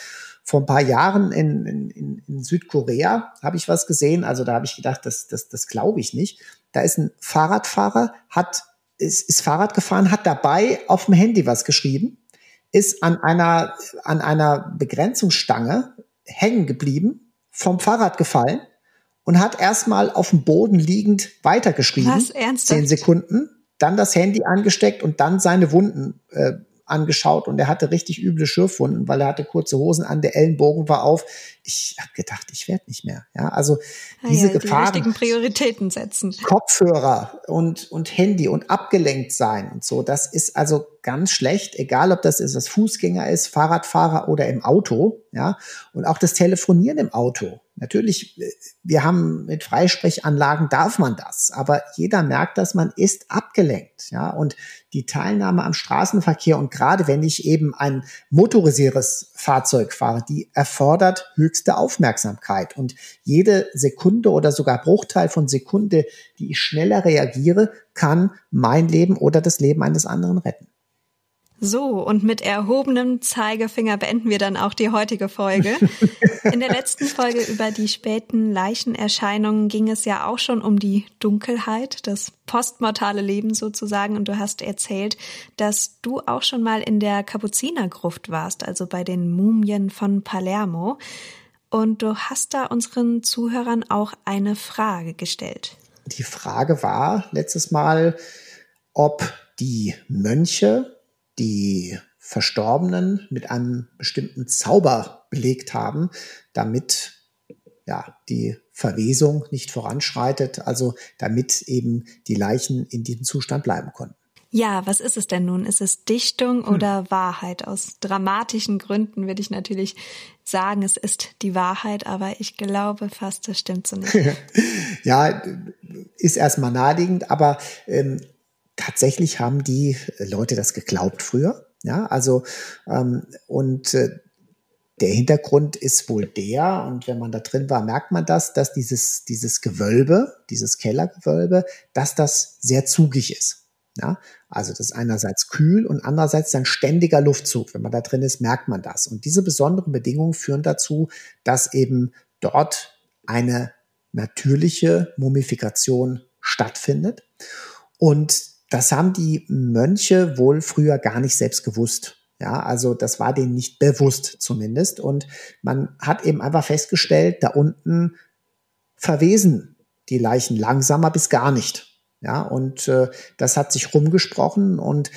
Vor ein paar Jahren in, in, in Südkorea habe ich was gesehen. Also da habe ich gedacht, das, das, das glaube ich nicht. Da ist ein Fahrradfahrer, hat ist, ist Fahrrad gefahren, hat dabei auf dem Handy was geschrieben, ist an einer, an einer Begrenzungsstange hängen geblieben, vom Fahrrad gefallen und hat erstmal auf dem Boden liegend weitergeschrieben. Was, ernsthaft? Zehn Sekunden, dann das Handy angesteckt und dann seine Wunden äh, angeschaut und er hatte richtig üble Schürfwunden, weil er hatte kurze Hosen an, der Ellenbogen war auf. Ich habe gedacht, ich werde nicht mehr. Ja, also ah diese ja, Gefahren. Die richtigen Prioritäten setzen. Kopfhörer und und Handy und abgelenkt sein und so, das ist also ganz schlecht, egal ob das ist, was Fußgänger ist, Fahrradfahrer oder im Auto, ja, und auch das Telefonieren im Auto. Natürlich, äh, wir haben mit Freisprechanlagen darf man das, aber jeder merkt, dass man ist abgelenkt, ja, und die Teilnahme am Straßenverkehr und gerade wenn ich eben ein motorisiertes Fahrzeug fahre, die erfordert höchste Aufmerksamkeit und jede Sekunde oder sogar Bruchteil von Sekunde, die ich schneller reagiere, kann mein Leben oder das Leben eines anderen retten. So, und mit erhobenem Zeigefinger beenden wir dann auch die heutige Folge. In der letzten Folge über die späten Leichenerscheinungen ging es ja auch schon um die Dunkelheit, das postmortale Leben sozusagen. Und du hast erzählt, dass du auch schon mal in der Kapuzinergruft warst, also bei den Mumien von Palermo. Und du hast da unseren Zuhörern auch eine Frage gestellt. Die Frage war letztes Mal, ob die Mönche die Verstorbenen mit einem bestimmten Zauber belegt haben, damit ja, die Verwesung nicht voranschreitet, also damit eben die Leichen in diesem Zustand bleiben konnten. Ja, was ist es denn nun? Ist es Dichtung hm. oder Wahrheit? Aus dramatischen Gründen würde ich natürlich sagen, es ist die Wahrheit, aber ich glaube fast, das stimmt so nicht. ja, ist erstmal naheliegend, aber ähm, tatsächlich haben die Leute das geglaubt früher. Ja, also ähm, und äh, der Hintergrund ist wohl der, und wenn man da drin war, merkt man das, dass dieses, dieses Gewölbe, dieses Kellergewölbe, dass das sehr zugig ist. Ja, also das ist einerseits kühl und andererseits ein ständiger Luftzug. Wenn man da drin ist, merkt man das. Und diese besonderen Bedingungen führen dazu, dass eben dort eine natürliche Mumifikation stattfindet. Und das haben die Mönche wohl früher gar nicht selbst gewusst. Ja, also das war denen nicht bewusst zumindest. Und man hat eben einfach festgestellt, da unten verwesen die Leichen langsamer bis gar nicht. Ja, und äh, das hat sich rumgesprochen und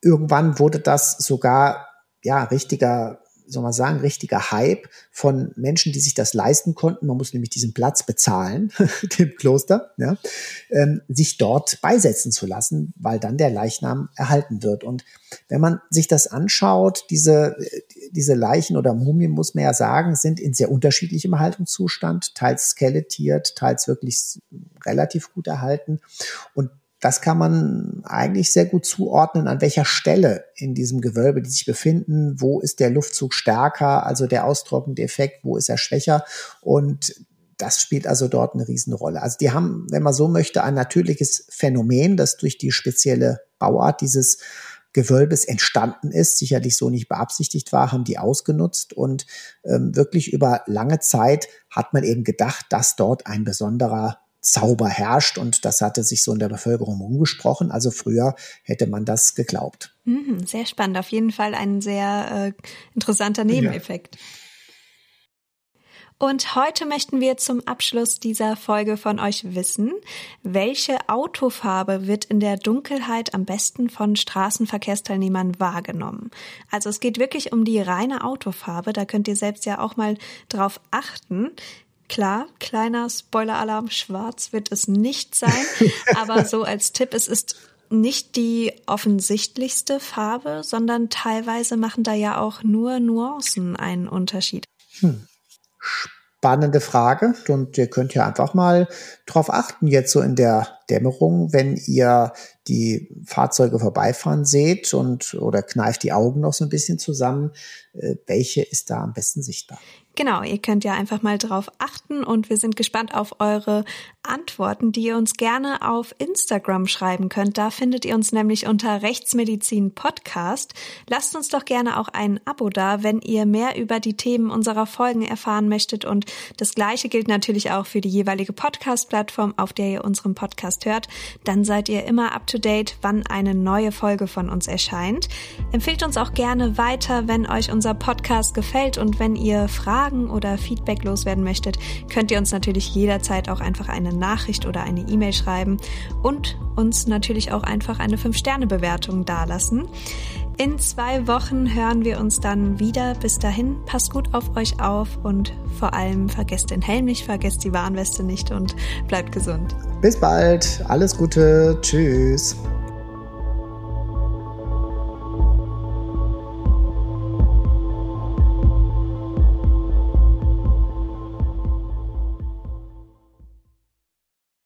irgendwann wurde das sogar ja richtiger soll man sagen, richtiger Hype von Menschen, die sich das leisten konnten. Man muss nämlich diesen Platz bezahlen, dem Kloster, ja, ähm, sich dort beisetzen zu lassen, weil dann der Leichnam erhalten wird. Und wenn man sich das anschaut, diese, diese Leichen oder Mumien, muss man ja sagen, sind in sehr unterschiedlichem Erhaltungszustand, teils skelettiert, teils wirklich relativ gut erhalten. Und das kann man eigentlich sehr gut zuordnen, an welcher Stelle in diesem Gewölbe die sich befinden, wo ist der Luftzug stärker, also der austrocknende Effekt, wo ist er schwächer? Und das spielt also dort eine Riesenrolle. Also die haben, wenn man so möchte, ein natürliches Phänomen, das durch die spezielle Bauart dieses Gewölbes entstanden ist, sicherlich so nicht beabsichtigt war, haben die ausgenutzt. Und ähm, wirklich über lange Zeit hat man eben gedacht, dass dort ein besonderer Zauber herrscht und das hatte sich so in der Bevölkerung umgesprochen. Also früher hätte man das geglaubt. Mhm, sehr spannend, auf jeden Fall ein sehr äh, interessanter Nebeneffekt. Ja. Und heute möchten wir zum Abschluss dieser Folge von euch wissen, welche Autofarbe wird in der Dunkelheit am besten von Straßenverkehrsteilnehmern wahrgenommen. Also es geht wirklich um die reine Autofarbe, da könnt ihr selbst ja auch mal drauf achten. Klar, kleiner Spoiler-Alarm, schwarz wird es nicht sein, aber so als Tipp, es ist nicht die offensichtlichste Farbe, sondern teilweise machen da ja auch nur Nuancen einen Unterschied. Hm spannende Frage und ihr könnt ja einfach mal drauf achten, jetzt so in der Dämmerung, wenn ihr die Fahrzeuge vorbeifahren seht und oder kneift die Augen noch so ein bisschen zusammen, äh, welche ist da am besten sichtbar? Genau, ihr könnt ja einfach mal drauf achten und wir sind gespannt auf eure Antworten, die ihr uns gerne auf Instagram schreiben könnt. Da findet ihr uns nämlich unter Rechtsmedizin Podcast. Lasst uns doch gerne auch ein Abo da, wenn ihr mehr über die Themen unserer Folgen erfahren möchtet und das gleiche gilt natürlich auch für die jeweilige Podcast-Plattform, auf der ihr unseren Podcast hört. Dann seid ihr immer up to date, wann eine neue Folge von uns erscheint. Empfehlt uns auch gerne weiter, wenn euch unser Podcast gefällt und wenn ihr Fragen Fragen oder Feedback loswerden möchtet, könnt ihr uns natürlich jederzeit auch einfach eine Nachricht oder eine E-Mail schreiben und uns natürlich auch einfach eine 5-Sterne-Bewertung dalassen. In zwei Wochen hören wir uns dann wieder. Bis dahin, passt gut auf euch auf und vor allem vergesst den Helm nicht, vergesst die Warnweste nicht und bleibt gesund. Bis bald, alles Gute, tschüss.